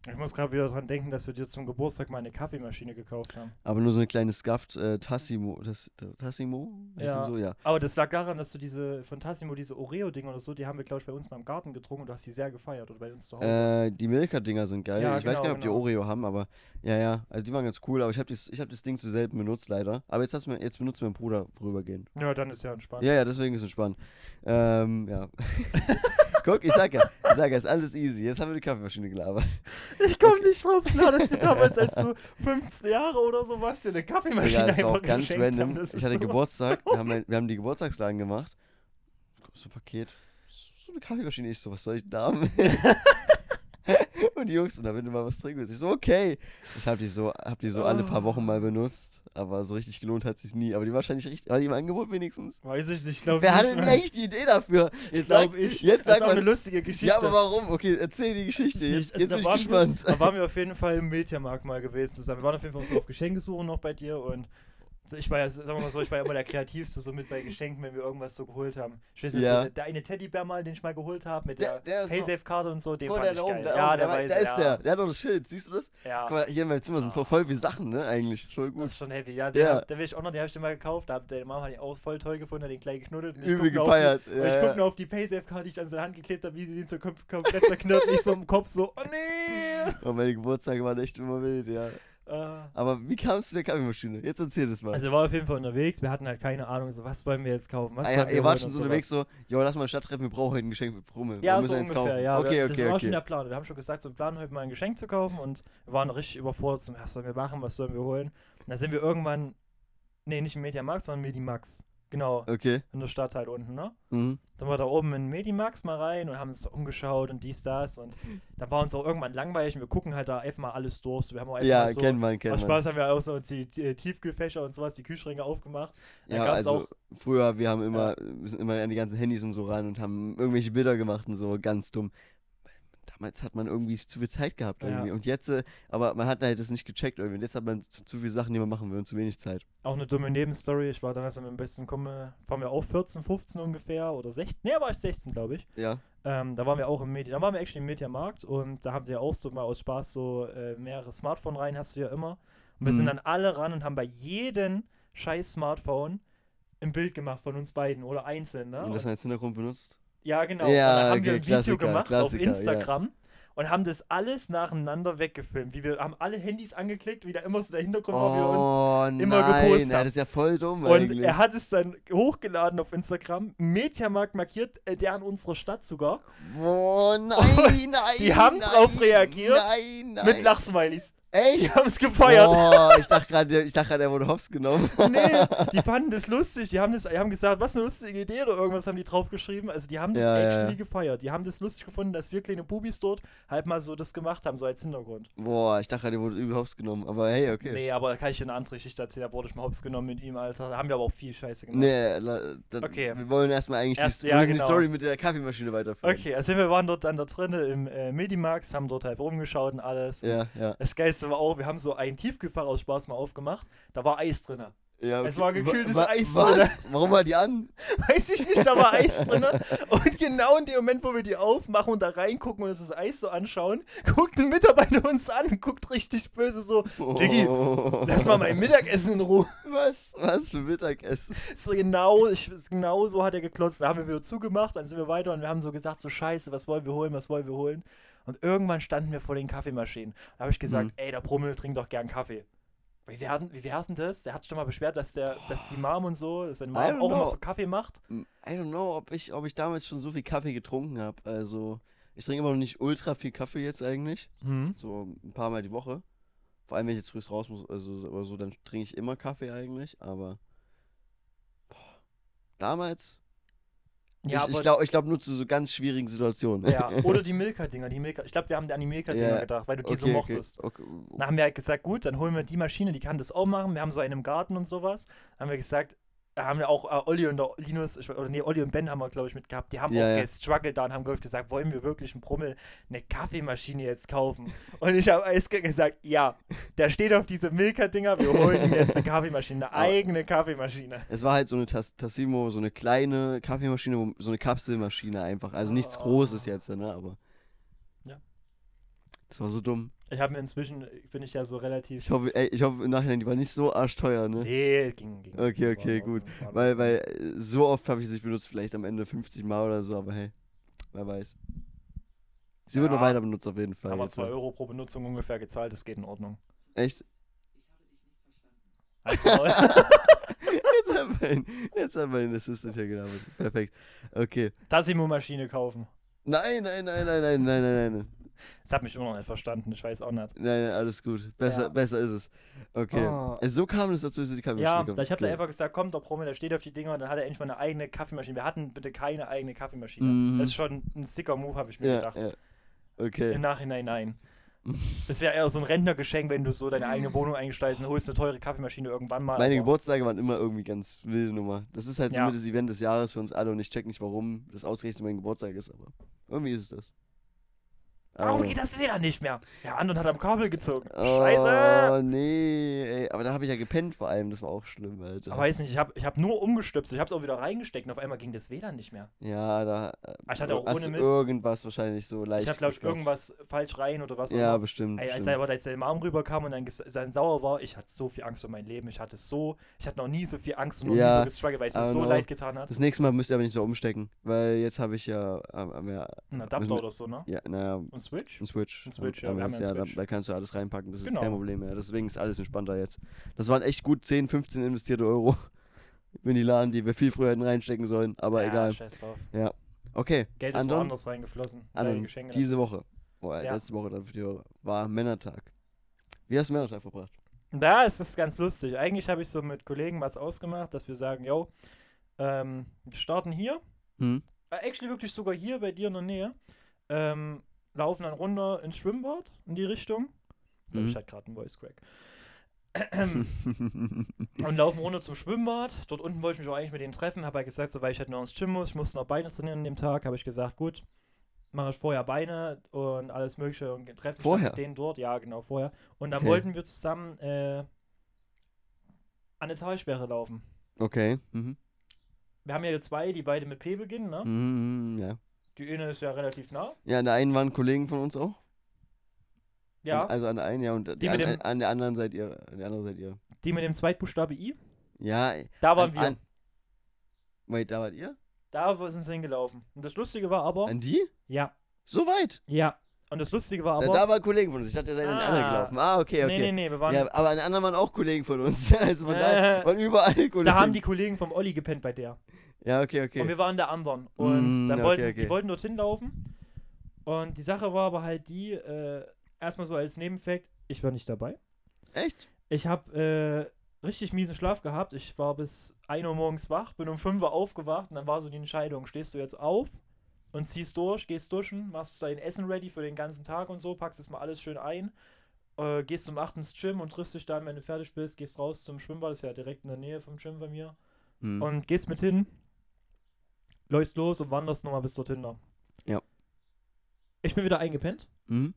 Ich muss gerade wieder dran denken, dass wir dir zum Geburtstag mal eine Kaffeemaschine gekauft haben. Aber nur so eine kleine Scuffed äh, Tassimo. Das, Tassimo? Ja. die So? ja. Aber das lag daran, dass du diese von Tassimo, diese Oreo-Dinger oder so, die haben wir, glaube ich, bei uns mal im Garten getrunken und du hast die sehr gefeiert oder bei uns zu Hause. Äh, die Milka-Dinger sind geil. Ja, ich weiß gar genau, nicht, ob die genau. Oreo haben, aber ja, ja. Also die waren ganz cool, aber ich habe hab das Ding zu selten benutzt, leider. Aber jetzt, mir, jetzt benutzt mein Bruder vorübergehend. ja, dann ist ja entspannt. Ja, ja, deswegen ist es spannend. Ähm, ja. Guck, ich sag ja, ich sag ja, ist alles easy. Jetzt haben wir die Kaffeemaschine gelabert. Ich komme nicht drauf klar, dass wir damals, als du 15 Jahre oder so warst, dir eine Kaffeemaschine Digga, das war einfach auch ganz random. haben. Ich ist hatte so- Geburtstag, wir haben, ein- wir haben die Geburtstagslagen gemacht. So Paket. So eine Kaffeemaschine. Ich so, was soll ich da haben? Und die Jungs, und da wenn du mal was trinken willst. Ich so, okay. Ich habe die so, hab die so alle paar Wochen mal benutzt. Aber so richtig gelohnt hat sich nie. Aber die wahrscheinlich richtig, war die im Angebot wenigstens. Weiß ich nicht, glaube Wer ich. hatte denn eigentlich die Idee dafür? Jetzt sag, ich. jetzt das sag ist auch eine mal. lustige Geschichte. Ja, aber warum? Okay, erzähl die Geschichte. Jetzt, Also bin ich gespannt. Wir, da waren wir auf jeden Fall im Mediamarkt mal gewesen zusammen. Wir waren auf jeden Fall so auf Geschenkesuche noch bei dir und ich war ja, sagen wir mal so, ich war ja immer der Kreativste so mit bei Geschenken, wenn wir irgendwas so geholt haben. Ich weiß nicht, Ja. so, der eine Teddybär mal, den ich mal geholt habe, mit Der- der, der Paysafe-Karte und so, den Oh, fand der ich oben, geil. ja, der weiß, da ist ja. der. Der hat doch das Schild. Siehst du das? Ja. Guck mal, hier in meinem Zimmer sind voll, voll viele Sachen, ne? Eigentlich. Ist voll Das gut. ist schon heavy, ja. Der, Ja. der will ich auch noch, den habe ich dir mal gekauft. Da hat der Mama auch voll toll gefunden, hat den gleich geknuddelt. Und Übel auf gefeiert. Die, und Ja, ich ja. guck nur auf die Paysafe-Karte, die ich an seine Hand geklebt habe, wie sie den so kom komplett zerknirt. ich so im Kopf so, oh nee. Und meine Geburtstage waren echt immer wild, ja. Äh, Aber wie kamst du der Kaffeemaschine? Jetzt erzähl das mal. Also wir waren auf jeden Fall unterwegs, wir hatten halt keine Ahnung, so was wollen wir jetzt kaufen, was ah, ja, wir ihr wart schon so unterwegs so, jo, lass mal Stadt treffen, wir brauchen heute ein Geschenk für Brummel. Ja, wir so müssen jetzt ungefähr, kaufen. ja. Okay, wir, okay, das war schon okay. der Plan. Wir haben schon gesagt, so ein Plan, heute mal ein Geschenk zu kaufen und wir waren richtig überfordert, so, was sollen wir machen, was sollen wir holen. Und dann sind wir irgendwann, nee, nicht im Mediamarkt, sondern Medimax. Genau, Okay. in der Stadt halt unten, ne? Mhm. Dann war da oben in Medimax mal rein und haben uns umgeschaut und dies, das und dann war uns auch irgendwann langweilig und wir gucken halt da einfach mal alles durch. Wir haben auch einfach Ja, mal so, kennt man, aus kennt man. Spaß haben wir auch so uns die, die Tiefkühlfächer und sowas, die Kühlschränke aufgemacht. Da Ja, also auch- früher, wir haben immer, wir sind immer an die ganzen Handys und so ran und haben irgendwelche Bilder gemacht und so, ganz dumm. Damals hat man irgendwie zu viel Zeit gehabt Ja. irgendwie. Und jetzt, äh, aber man hat halt das nicht gecheckt irgendwie. Und jetzt hat man zu, zu viele Sachen, die man machen will und zu wenig Zeit. Auch eine dumme Nebenstory. Ich war damals mit meinem besten Kumpel, waren wir auch 14, 15 ungefähr oder 16. Nee, war ich 16, glaube ich. Ja. Ähm, da waren wir auch im Media, da waren wir actually im Mediamarkt und da haben die auch so mal aus Spaß so äh, mehrere Smartphone rein, hast du ja immer. Und wir sind Mhm. dann alle ran und haben bei jedem scheiß Smartphone ein Bild gemacht von uns beiden oder einzeln, ne? Und das als Hintergrund benutzt. Ja, genau. Ja, und dann haben wir okay, ein Video Klassiker, gemacht Klassiker, auf Instagram. Und haben das alles nacheinander weggefilmt. Wie wir haben alle Handys angeklickt, wie da immer so der Hintergrund war, wie wir uns Oh immer nein, gepostet ja, haben. das ist ja voll dumm Und eigentlich. er hat es dann hochgeladen auf Instagram, Mediamarkt markiert, äh, der in unserer Stadt sogar, Oh nein, nein. die haben nein, drauf reagiert Nein, nein. mit Lachsmileys. Echt? Die haben es gefeiert. Boah, ich dachte gerade, ich dachte gerade, er wurde hops genommen. nee, die fanden das lustig. Die haben, das, die haben gesagt, was eine lustige Idee oder irgendwas haben die draufgeschrieben. Also die haben das Ja, actually ja. gefeiert. Die haben das lustig gefunden, dass wir kleine Bubis dort halt mal so das gemacht haben, so als Hintergrund. Boah, ich dachte gerade, er wurde übel hops genommen. Aber hey, okay. Nee, aber da kann ich dir eine andere Geschichte erzählen. Da wurde ich mal hops genommen mit ihm, Alter. Da haben wir aber auch viel Scheiße gemacht. Nee, la, dann, Okay. wir wollen erstmal eigentlich Erst- die, ja, genau. die Story mit der Kaffeemaschine weiterführen. Okay, also wir waren dort dann da drinnen im äh, Medimax, haben dort halt rumgeschaut und alles. Ja, ja. Das Geilste war auch, wir haben so ein Tiefkühlfach aus Spaß mal aufgemacht. Da war Eis drin. ja Es war gekühltes Wa- Eis Was? drin. Warum war die an? Weiß ich nicht, da war Eis drin. Und genau in dem Moment, wo wir die aufmachen und da reingucken und uns das Eis so anschauen, guckt ein Mitarbeiter uns an und guckt richtig böse so, Diggi, Oh. lass mal mein Mittagessen in Ruhe. Was? Was für Mittagessen? So genau, ich, genau so hat er geklotzt. Da haben wir wieder zugemacht, dann sind wir weiter und wir haben so gesagt, so scheiße, was wollen wir holen, was wollen wir holen? Und irgendwann standen wir vor den Kaffeemaschinen. Da habe ich gesagt, Mhm. ey, der Brummel trinkt doch gern Kaffee. Wie werden, wie wär's denn das? Der hat schon mal beschwert, dass der, dass die Mom und so, dass seine Mom auch immer know. so Kaffee macht. I don't know, ob ich, ob ich damals schon so viel Kaffee getrunken habe. Also, ich trinke immer noch nicht ultra viel Kaffee jetzt eigentlich. Mhm. So ein paar Mal die Woche. Vor allem, wenn ich jetzt früh raus muss, also oder so, dann trinke ich immer Kaffee eigentlich. Aber boah, damals, Ja, ich, ich glaube glaub nur zu so ganz schwierigen Situationen. Ja, oder die Milka-Dinger. Die Milka ich glaube, wir haben an die Milka-Dinger Ja, gedacht, weil du die so okay, mochtest. Okay, Dann haben wir halt gesagt, gut, dann holen wir die Maschine, die kann das auch machen. Wir haben so einen im Garten und sowas. Dann haben wir gesagt, da haben wir auch äh, Olli und der Linus, oder nee, Olli und Ben haben wir, glaube ich, mitgehabt. Die haben Ja, auch ja. gestruggelt da und haben ich, gesagt, wollen wir wirklich einen Brummel eine Kaffeemaschine jetzt kaufen? Und ich habe eiskalt gesagt, ja, der steht auf diese Milka-Dinger, wir holen jetzt eine Kaffeemaschine, eine eigene Kaffeemaschine. Es war halt so eine Tas Tassimo, so eine kleine Kaffeemaschine, so eine Kapselmaschine einfach. Also nichts Oh. Großes jetzt, ne? Aber. Ja. Das war so dumm. Ich habe mir inzwischen, bin ich ja so relativ. Ich hoffe, ey, ich hoffe im Nachhinein, die war nicht so arschteuer, ne? Nee, ging, ging. Okay, okay, gut. War Weil, weil äh, so oft habe ich sie nicht benutzt, vielleicht am Ende 50 Mal oder so, aber hey, wer weiß. Sie wird noch Ja, weiter benutzt auf jeden Fall. Aber Jetzt, 2 äh. Euro pro Benutzung ungefähr gezahlt, das geht in Ordnung. Echt? Also, Jetzt hat mein, jetzt hat mein Assistant hier gelabert. Perfekt. Okay. Tassimo-Maschine kaufen. Nein, nein, nein, nein, nein, nein, nein, nein. Das hat mich immer noch nicht verstanden, ich weiß auch nicht. Nein, nein, alles gut. Besser, Ja. besser ist es. Okay. Ah. Also so kam es dazu, dass die Kaffeemaschine Ja, ich habe da einfach gesagt, komm, der Promi, der steht auf die Dinger und dann hat er endlich mal eine eigene Kaffeemaschine. Wir hatten bitte keine eigene Kaffeemaschine. Mhm. Das ist schon ein sicker Move, habe ich mir Ja, gedacht. ja. Okay. Im Nachhinein nein. Das wäre eher so ein Rentnergeschenk, wenn du so deine eigene Wohnung eingesteigst und holst eine teure Kaffeemaschine irgendwann mal. Meine Geburtstage waren immer irgendwie ganz wilde Nummer. Das ist halt so Ja. mit das Event des Jahres für uns alle und ich check nicht, warum das ausgerechnet mein Geburtstag ist, aber irgendwie ist es das. Warum Aber- geht das WLAN nicht mehr? Der Andon hat am Kabel gezogen. Oh, Scheiße! nee, ey. Aber da habe ich ja gepennt vor allem, das war auch schlimm, Alter. Aber weiß nicht, ich habe ich hab nur umgestöpselt, ich habe es auch wieder reingesteckt und auf einmal ging das WLAN nicht mehr. ja, da äh, Ah, ich hatte auch hast ohne Mist- irgendwas wahrscheinlich so leicht. Ich habe, glaube ich, irgendwas falsch rein oder was Ja, immer. bestimmt. Ey, als bestimmt. er aber als der Arm rüberkam und dann dann sauer war, ich hatte so viel Angst um mein Leben. Ich hatte so, ich hatte noch nie so viel Angst und noch Ja, nie so gestruggelt, weil es mir so leid getan hat. Das nächste Mal müsst ihr aber nicht so umstecken, weil jetzt habe ich ja, ähm, ja, Ein Adapter oder so, ne? ja, naja, Switch? ein Switch. Ein Switch, ja, ja ja einen da, da kannst du alles reinpacken, das ist Genau. kein Problem mehr. Deswegen ist alles entspannter jetzt. Das waren echt gut 10, 15 investierte Euro in die Laden, die wir viel früher hätten reinstecken sollen, aber ja, egal. Scheiß drauf. Okay, Geld ist Andon, woanders reingeflossen. Geschenke diese Woche, oh, Ja. letzte Woche dann für die Hörer, war Männertag. Wie hast du Männertag verbracht? Da ist es ganz lustig. Eigentlich habe ich so mit Kollegen was ausgemacht, dass wir sagen, yo, ähm, wir starten hier. Hm? Äh, Actually wirklich sogar hier bei dir in der Nähe. Ähm, laufen dann runter ins Schwimmbad in die Richtung. Mhm. ich hatte gerade einen Voice Crack. und laufen runter zum Schwimmbad. Dort unten wollte ich mich auch eigentlich mit denen treffen. Habe halt gesagt, so weil ich halt noch ins Gym muss, ich musste noch Beine trainieren an dem Tag, habe ich gesagt, gut, mache ich vorher Beine und alles mögliche und treffe mich Vorher? mit denen dort. Ja, genau, vorher. Und dann Okay. wollten wir zusammen äh, an eine Talsperre laufen. okay. Mhm. Wir haben ja zwei, die beide mit P beginnen, ne? Mhm, ja. Die eine ist ja relativ nah. Ja, an der einen waren Kollegen von uns auch. Ja. An, also an der einen, ja, und die an, dem- an der anderen seid ihr. An der anderen seid ihr. Die mit dem Zweitbuchstabe I. Ja, Da waren an, wir. An, wait, da wart ihr? Da sind sie hingelaufen. Und das Lustige war aber. An die? Ja. So weit? Ja. Und das Lustige war aber. da waren Kollegen von uns. Ich dachte, ihr seid an den anderen Ah. gelaufen. Ah, okay, okay. Nee, nee, nee, wir waren. Ja, aber an den anderen waren auch Kollegen von uns. Also von daher Äh, waren überall Kollegen. da haben die Kollegen vom Olli gepennt bei der. Ja, okay, okay. Und wir waren der anderen. Und Mm, dann okay, wollten, okay. die wollten dorthin laufen. Und die Sache war aber halt die, äh, erstmal so als Nebenfakt, ich war nicht dabei. Echt? Ich habe äh, richtig miesen Schlaf gehabt. Ich war bis 1 Uhr morgens wach, bin um 5 Uhr aufgewacht und dann war so die Entscheidung, stehst du jetzt auf und ziehst durch, gehst duschen, machst dein Essen ready für den ganzen Tag und so, packst es mal alles schön ein, äh, gehst zum 8. ins Gym und triffst dich dann, wenn du fertig bist, gehst raus zum Schwimmbad, das ist ja direkt in der Nähe vom Gym bei mir, Hm. und gehst mit hin, läufst los und wanderst nochmal bis dorthin. da. Ja. Ich bin wieder eingepennt. Mhm.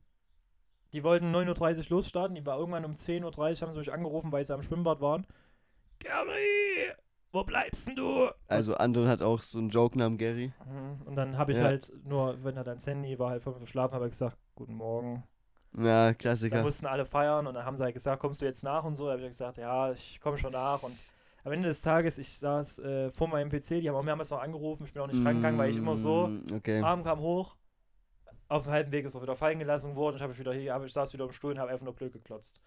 Die wollten 9.30 Uhr losstarten. Die war irgendwann um 10.30 Uhr, haben sie mich angerufen, weil sie am Schwimmbad waren. Gary, wo bleibst denn du? Also Anton hat auch so einen Joke-Namen Gary. Mhm, Und dann habe ich Ja. halt nur, wenn er dann Sandy war, halt fünf Uhr schlafen, habe ich gesagt, guten Morgen. Ja, Da Klassiker. mussten alle feiern und dann haben sie halt gesagt, kommst du jetzt nach und so. Da habe ich gesagt, ja, ich komme schon nach. Und am Ende des Tages, ich saß äh, vor meinem PC, die haben auch mehrmals noch angerufen, ich bin auch nicht rangegangen, weil ich immer so, Mm, Okay. Arm kam hoch, auf dem halben Weg ist auch wieder fallen gelassen worden. Ich habe ich wieder hier, hab ich saß wieder im Stuhl und habe einfach nur blöd geklotzt.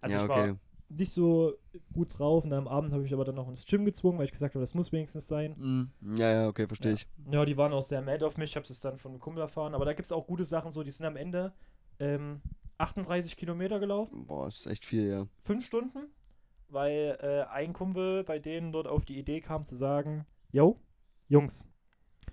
Also ja, ich okay. war nicht so gut drauf und dann am Abend habe ich aber dann noch ins Gym gezwungen, weil ich gesagt habe, das muss wenigstens sein. Mm, Ja, ja, okay, verstehe Ja. ich. Ja, die waren auch sehr mad auf mich. Ich habe es dann von einem Kumpel erfahren. Aber da gibt es auch gute Sachen, so die sind am Ende ähm, 38 Kilometer gelaufen, Boah, das ist echt viel, ja. fünf Stunden, weil äh, ein Kumpel bei denen dort auf die Idee kam zu sagen, yo, Jungs,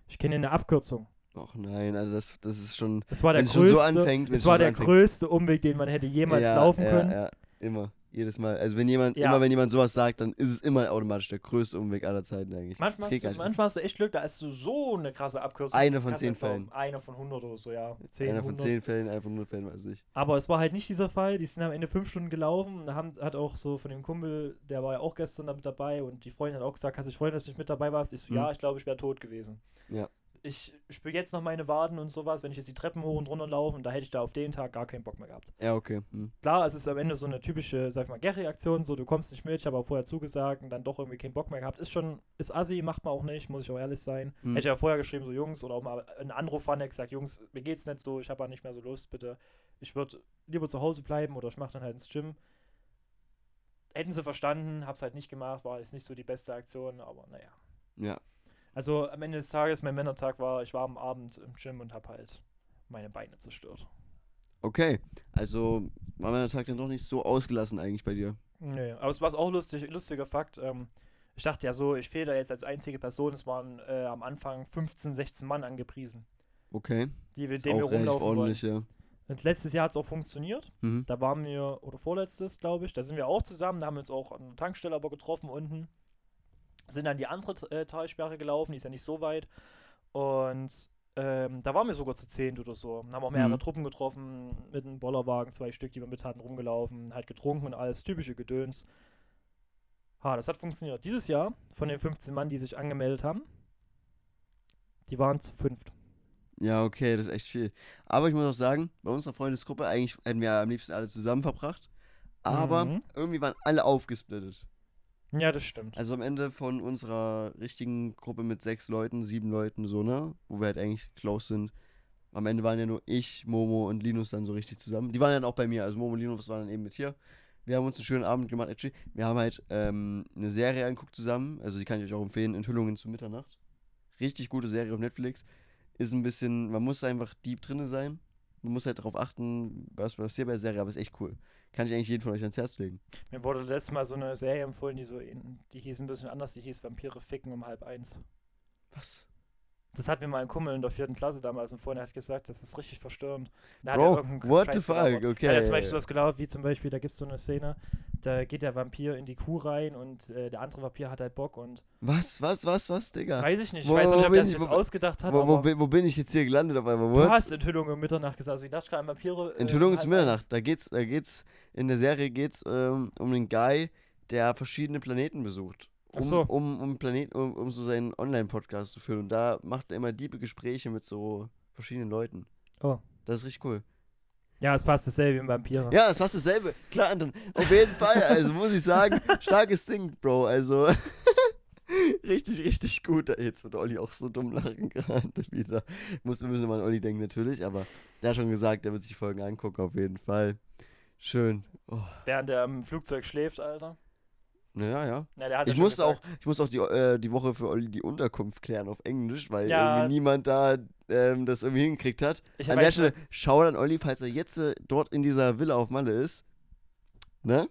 ich kenne eine Abkürzung. Och nein, also das, das ist schon. Das war der größte, so anfängt, das es war der anfängt. größte Umweg, den man hätte jemals ja, laufen ja, können. Ja, immer. Jedes Mal. Also wenn jemand, Ja. immer wenn jemand sowas sagt, dann ist es immer automatisch der größte Umweg aller Zeiten eigentlich. Manchmal, hast du, manchmal hast du echt Glück, da ist so, so eine krasse Abkürzung. Eine von du zehn. Fällen. Eine von 100 oder so, ja. 10, Einer von 100. zehn Fällen, einer von null Fällen, weiß ich. Aber es war halt nicht dieser Fall. Die sind am Ende fünf Stunden gelaufen. Und da haben, hat auch so von dem Kumpel, der war ja auch gestern damit dabei. Und die Freundin hat auch gesagt: Hast du dich freuen, dass du nicht mit dabei warst? Ich so: Hm. Ja, ich glaube, ich wäre tot gewesen. Ja. Ich spüre jetzt noch meine Waden und sowas, wenn ich jetzt die Treppen hoch und runter laufe. Und da hätte ich da auf den Tag gar keinen Bock mehr gehabt. Ja, okay. Hm. Klar, es ist am Ende so eine typische, sag ich mal, Gary-Aktion. So, du kommst nicht mit, ich habe auch vorher zugesagt und dann doch irgendwie keinen Bock mehr gehabt. Ist schon, ist assi, macht man auch nicht, muss ich auch ehrlich sein. Hm. Hätte ich ja vorher geschrieben, so Jungs, oder auch mal einen Anruf an, gesagt, Jungs, mir geht's nicht so, ich habe nicht mehr so Lust, bitte. Ich würde lieber zu Hause bleiben oder ich mache dann halt ins Gym. Hätten sie verstanden, hab's halt nicht gemacht, war jetzt nicht so die beste Aktion, aber naja. Ja. Also am Ende des Tages, mein Männertag war, ich war am Abend im Gym und hab halt meine Beine zerstört. Okay. Also war mein Tag dann doch nicht so ausgelassen eigentlich bei dir. Nee, aber es war auch lustig, lustiger Fakt. Ähm, ich dachte ja so, ich fehle da jetzt als einzige Person. Es waren äh, am Anfang 15, 16 Mann angepriesen, Okay. die wir, Ist denen wir rumlaufen wollen. ordentlich, ja. Und letztes Jahr hat es auch funktioniert. Mhm. Da waren wir, oder vorletztes, glaube ich, da sind wir auch zusammen, da haben wir uns auch an der Tankstelle aber getroffen unten. Sind dann die andere äh, Talsperre gelaufen, die ist ja nicht so weit. Und ähm, da waren wir sogar zu zehnt oder so. Haben auch mehrere Mhm. Truppen getroffen, mit einem Bollerwagen, zwei Stück, die wir mit hatten, rumgelaufen, halt getrunken und alles, typische Gedöns. Ha, das hat funktioniert. Dieses Jahr, von den 15 Mann, die sich angemeldet haben, die waren zu fünft. Ja, okay, das ist echt viel. Aber ich muss auch sagen, bei unserer Freundesgruppe, eigentlich hätten wir am liebsten alle zusammen verbracht. Aber Mhm. irgendwie waren alle aufgesplittet. Ja, das stimmt. Also am Ende von unserer richtigen Gruppe mit sechs Leuten, sieben Leuten, so, ne? Wo wir halt eigentlich close sind. Am Ende waren ja nur ich, Momo und Linus dann so richtig zusammen. Die waren dann auch bei mir. Also Momo und Linus waren dann eben mit hier. Wir haben uns einen schönen Abend gemacht. Actually, wir haben halt ähm, eine Serie angeguckt zusammen. Also die kann ich euch auch empfehlen. Enthüllungen zu Mitternacht. Richtig gute Serie auf Netflix. Ist ein bisschen, man muss einfach deep drinne sein. Man muss halt darauf achten, was passiert bei der Serie, aber ist echt cool. Kann ich eigentlich jeden von euch ans Herz legen. Mir wurde letztes Mal so eine Serie empfohlen, die so, die hieß ein bisschen anders, die hieß Vampire ficken um halb eins. Was? Das hat mir mal ein Kumpel in der vierten Klasse damals empfohlen, der hat gesagt, das ist richtig verstörend. Da Bro, hat er irgendeinen what Scheiß the fuck? gelabert. Okay. Er hat zum Beispiel was gelaufen, wie zum Beispiel, da gibt es so eine Szene, da geht der Vampir in die Kuh rein und äh, der andere Vampir hat halt Bock und Was, was, was, was, Digga? weiß ich nicht, ich Wo- weiß wo nicht, ob er sich ich- das ausgedacht hat, Wo, wo, wo bin ich jetzt hier gelandet auf einmal? du What? hast Enthüllung um Mitternacht gesagt, also ich dachte gerade, Vampire. äh, Enthüllung um zu halb Mitternacht. Da geht's, da geht's, in der Serie geht's ähm, um einen Guy, der verschiedene Planeten besucht. Um, so. um, um Planeten, um, um so seinen Online-Podcast zu führen. Und da macht er immer diebe Gespräche mit so verschiedenen Leuten. Oh. Das ist richtig cool. Ja, ist fast dasselbe wie ein Vampire. Ja, es ist fast dasselbe. Klar, Anton. Auf jeden Fall. Also muss ich sagen, starkes Ding, Bro. Also richtig, richtig gut. Jetzt wird Olli auch so dumm lachen gerade wieder. Muss, wir müssen immer an Olli denken, natürlich. Aber der hat schon gesagt, der wird sich die Folgen angucken, auf jeden Fall. Schön. Oh. Während er im Flugzeug schläft, Alter. Ja. Ja, Ich ja schon musste, auch, ich musste auch die, äh, die Woche für Olli die Unterkunft klären auf Englisch, weil Ja. irgendwie niemand da ähm, das irgendwie hingekriegt hat. Ich An der Stelle, schau an Olli, falls er jetzt äh, dort in dieser Villa auf Malle ist. ne?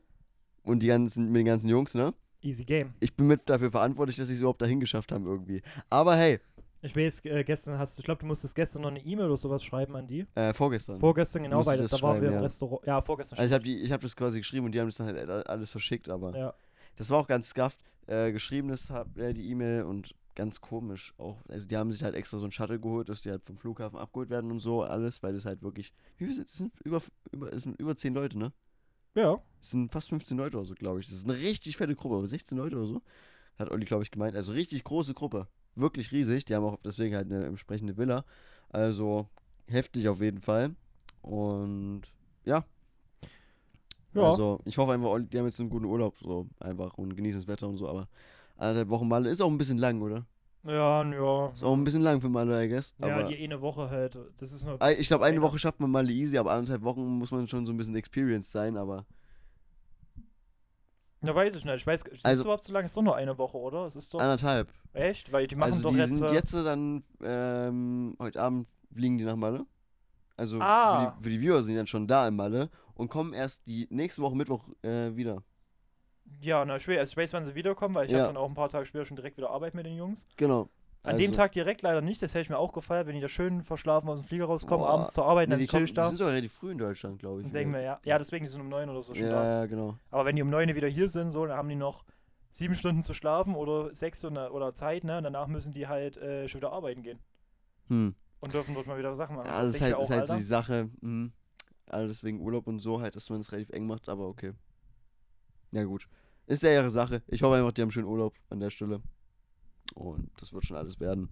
Und die ganzen, mit den ganzen Jungs, ne? Easy Game. Ich bin mit dafür verantwortlich, dass sie es überhaupt dahin geschafft haben irgendwie. Aber hey, Ich weiß, äh, gestern hast du, ich glaube, du musstest gestern noch eine E-Mail oder sowas schreiben an die. äh, vorgestern. Vorgestern, genau, weil ich da waren wir im ja. Restaurant. Ja, vorgestern. also ich habe ich habe das quasi geschrieben und die haben das dann halt alles verschickt, aber ja. Das war auch ganz scuffed. Äh, geschriebenes hab, äh, die E-Mail und ganz komisch auch. Also die haben sich halt extra so einen Shuttle geholt, dass die halt vom Flughafen abgeholt werden und so alles, weil das halt wirklich. Wie viel sind das? sind über, über, es sind über 10 Leute, ne? ja. Es sind fast 15 Leute oder so, glaube ich. Das ist eine richtig fette Gruppe, aber 16 Leute oder so. Hat Olli, glaube ich, gemeint. Also richtig große Gruppe. Wirklich riesig. Die haben auch deswegen halt eine entsprechende Villa. Also heftig auf jeden Fall. Und ja. Ja. Also ich hoffe einfach, die haben jetzt einen guten Urlaub so einfach und genießen das Wetter und so. Aber anderthalb Wochen Malle ist auch ein bisschen lang, oder? Ja, ja. Ist auch ein bisschen lang für Malle, I guess. Ja, aber die eine Woche halt. Das ist nur. Ich glaube, eine. Woche schafft man Malle easy, aber anderthalb Wochen muss man schon so ein bisschen experienced sein. Aber Ja, weiß ich nicht. Ich weiß, ist Also- überhaupt so lange? Es ist doch nur eine Woche, oder? Es ist doch. anderthalb. echt? Weil die machen also doch die jetzt. sind äh, jetzt dann, ähm, heute Abend fliegen die nach Malle. Also Ah. für, die, für die Viewer sind dann schon da in Malle und kommen erst die nächste Woche Mittwoch äh, wieder. Ja, na, ich weiß, ich weiß, wann sie wiederkommen, weil ich Ja. habe dann auch ein paar Tage später schon direkt wieder Arbeit mit den Jungs. Genau. An dem Also- Tag direkt leider nicht, das hätte ich mir auch gefeiert, wenn die da schön verschlafen aus dem Flieger rauskommen, Boah. abends zur Arbeit, Nee, dann die, kommen, ich die da. sind sogar relativ früh in Deutschland, glaube ich. Denken wieder. wir, ja, ja, deswegen die sind um 9 oder so schon ja, da. ja, genau. Aber wenn die um 9 wieder hier sind, so, dann haben die noch sieben Stunden zu schlafen oder sechs oder, oder Zeit, ne? Und danach müssen die halt äh, schon wieder arbeiten gehen. Hm. Und dürfen dort mal wieder Sachen machen. Ja, das ist halt, mir ist halt so die Sache. Hm. Also deswegen Urlaub und so halt, dass man es relativ eng macht, aber okay. Ja, gut. Ist ja ihre Sache. Ich hoffe einfach, die haben schönen Urlaub an der Stelle. Und das wird schon alles werden.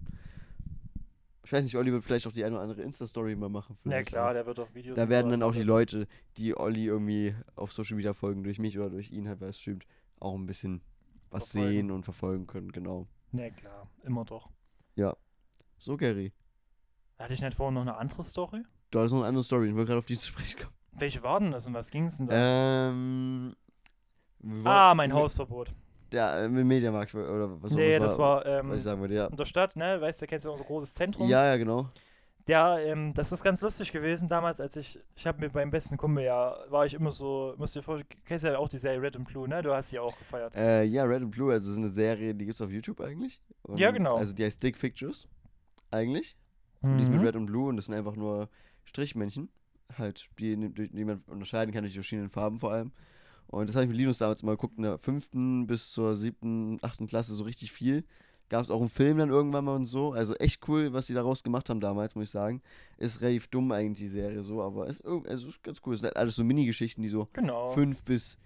Ich weiß nicht, Olli wird vielleicht auch die eine oder andere Insta-Story mal machen. Ja vielleicht klar, auch. der wird auch Videos Da werden dann auch die Leute, die Olli irgendwie auf Social Media folgen, durch mich oder durch ihn halt, weil es streamt, auch ein bisschen was Verfolgen. sehen und verfolgen können, genau. Ja klar, immer doch. So, Gary. Hatte ich nicht vorhin noch eine andere Story? Da ist noch eine andere Story, ich wollte gerade auf die zu sprechen kommen. Welche war denn das und was ging's denn da? Ähm. ah, mein Hausverbot. Der äh, mit Mediamarkt oder was auch nee, immer das war, was ähm, ich sagen wollte, ja. in der Stadt, ne? Weißt du, kennst du unser großes Zentrum? Ja, ja, genau. Ja, ähm, das ist ganz lustig gewesen damals, als ich, ich habe mir beim besten Kumpel ja, war ich immer so, musst dir vorstellen, kennst ja auch die Serie Red and Blue, ne? Du hast sie auch gefeiert. Äh, ja, Red and Blue, also ist eine Serie, die gibt's auf YouTube eigentlich. Und, Ja, genau. Also die heißt Dick Pictures, eigentlich. Und die ist mit Mhm. Red und Blue und das sind einfach nur Strichmännchen. Halt, die, die, die man unterscheiden kann durch die verschiedenen Farben vor allem. Und das habe ich mit Linus damals mal geguckt, in der fünften bis zur siebten, achten Klasse so richtig viel. Gab es auch einen Film dann irgendwann mal und so. Also echt cool, was sie daraus gemacht haben damals, muss ich sagen. Ist relativ dumm eigentlich die Serie so, aber ist, also ist ganz cool. Es sind halt alles so Mini-Geschichten, die so Genau. fünf bis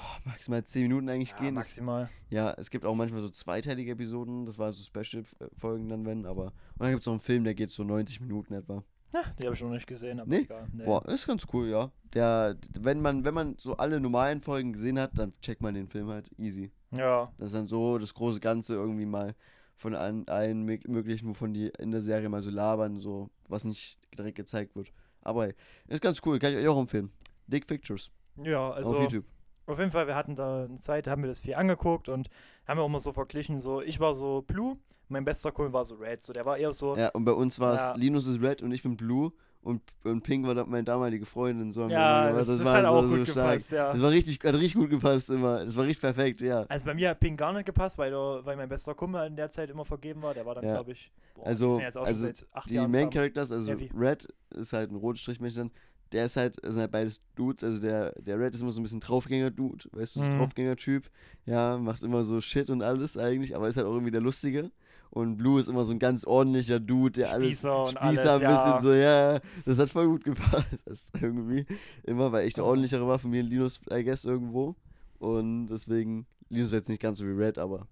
oh, maximal zehn Minuten eigentlich ja, gehen. Das, maximal. ja, es gibt auch manchmal so zweiteilige Episoden. Das war so Special-Folgen dann, wenn, aber. Und dann gibt es noch einen Film, der geht so 90 Minuten etwa. Ja, die habe ich noch nicht gesehen, aber Nee? egal. Nee. Boah, ist ganz cool, ja. Der, wenn man, wenn man so alle normalen Folgen gesehen hat, dann checkt man den Film halt easy. Ja, Das ist dann so das große Ganze irgendwie mal von allen, allen mög- möglichen, wovon die in der Serie mal so labern, so, was nicht direkt gezeigt wird. Aber hey, ist ganz cool, kann ich euch auch empfehlen. Dick Pictures ja, also auf YouTube. Auf jeden Fall, wir hatten da eine Zeit, haben wir das viel angeguckt und haben wir auch mal so verglichen, so, ich war so Blue, mein bester Kumpel war so Red, so, der war eher so, Ja, und bei uns war es, Ja. Linus ist Red und ich bin Blue und, und Pink war meine damalige Freundin. So ja, das, ist war halt auch so- gut stark. gepasst, ja. Das war richtig, hat richtig gut gepasst immer. Das war richtig perfekt, ja. Also bei mir hat Pink gar nicht gepasst, weil, weil mein bester Kumpel in der Zeit immer vergeben war. Der war dann, Ja. glaube ich, boah, Also- also Die Jahren Main zusammen. Characters, also wie? Red ist halt ein Rotstrichmännchen. Der ist halt, sind halt beides Dudes. Also der, der Red ist immer so ein bisschen Draufgänger-Dude, weißt du, so Mhm. Draufgänger-Typ. Ja, macht immer so Shit und alles eigentlich, aber ist halt auch irgendwie der Lustige. Und Blue ist immer so ein ganz ordentlicher Dude, der alles Spießer und Spießer alles, ein bisschen ja. so, ja, das hat voll gut gepasst. Das ist irgendwie immer, weil ich der Ja. ordentlichere war von mir Linus, I guess, irgendwo. Und deswegen, Linus wäre jetzt nicht ganz so wie Red, aber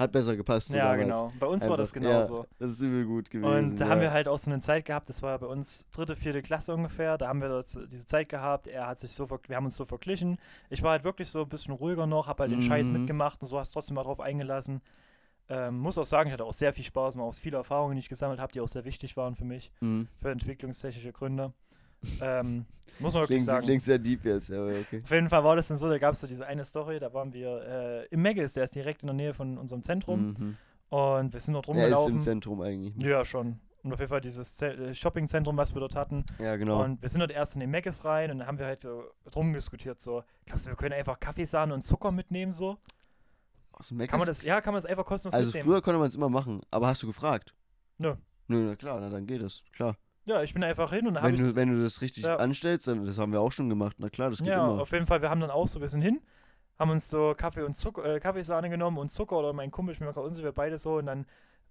hat besser gepasst. Ja, genau. Bei uns war das Einfach, ja, genauso. Das ist übel gut gewesen. Und da ja. haben wir halt auch so eine Zeit gehabt, das war bei uns dritte, vierte Klasse ungefähr, da haben wir das, diese Zeit gehabt, er hat sich so, wir haben uns so verglichen. Ich war halt wirklich so ein bisschen ruhiger noch, hab halt den Scheiß Mhm. mitgemacht und so hast trotzdem mal drauf eingelassen. Ähm, muss auch sagen, ich hatte auch sehr viel Spaß, mal aus viele Erfahrungen, die ich gesammelt habe, die auch sehr wichtig waren für mich, Mhm. für entwicklungstechnische Gründe. Ähm, muss man wirklich Klingt, sagen. klingt sehr deep jetzt, ja, aber okay. Auf jeden Fall war das dann so, da gab es so diese eine Story, da waren wir äh, im Meggles, der ist direkt in der Nähe von unserem Zentrum Mhm. und wir sind dort Er ist im rumgelaufen. Zentrum eigentlich. ja, schon. Und auf jeden Fall dieses äh, Shoppingzentrum, was wir dort hatten. Ja, genau. Und wir sind dort erst in den Meckes rein und dann haben wir halt so drum diskutiert, so, glaubst du, wir können einfach Kaffeesahne und Zucker mitnehmen, so? Aus dem Mac Kann man das, ja, kann man das einfach kostenlos Also mitnehmen. früher konnte man es immer machen, aber hast du gefragt? Nö. Nö, na klar, na dann geht es, klar. Ja, ich bin einfach hin und habe Wenn du, wenn du das richtig ja. anstellst, dann das haben wir auch schon gemacht. Na klar, das geht Ja, immer. auf jeden Fall, wir haben dann auch so, wir sind hin, haben uns so Kaffee und Zucker, äh, Kaffeesahne genommen und Zucker oder mein Kumpel, ich bin mir gerade unsicher, beide so und dann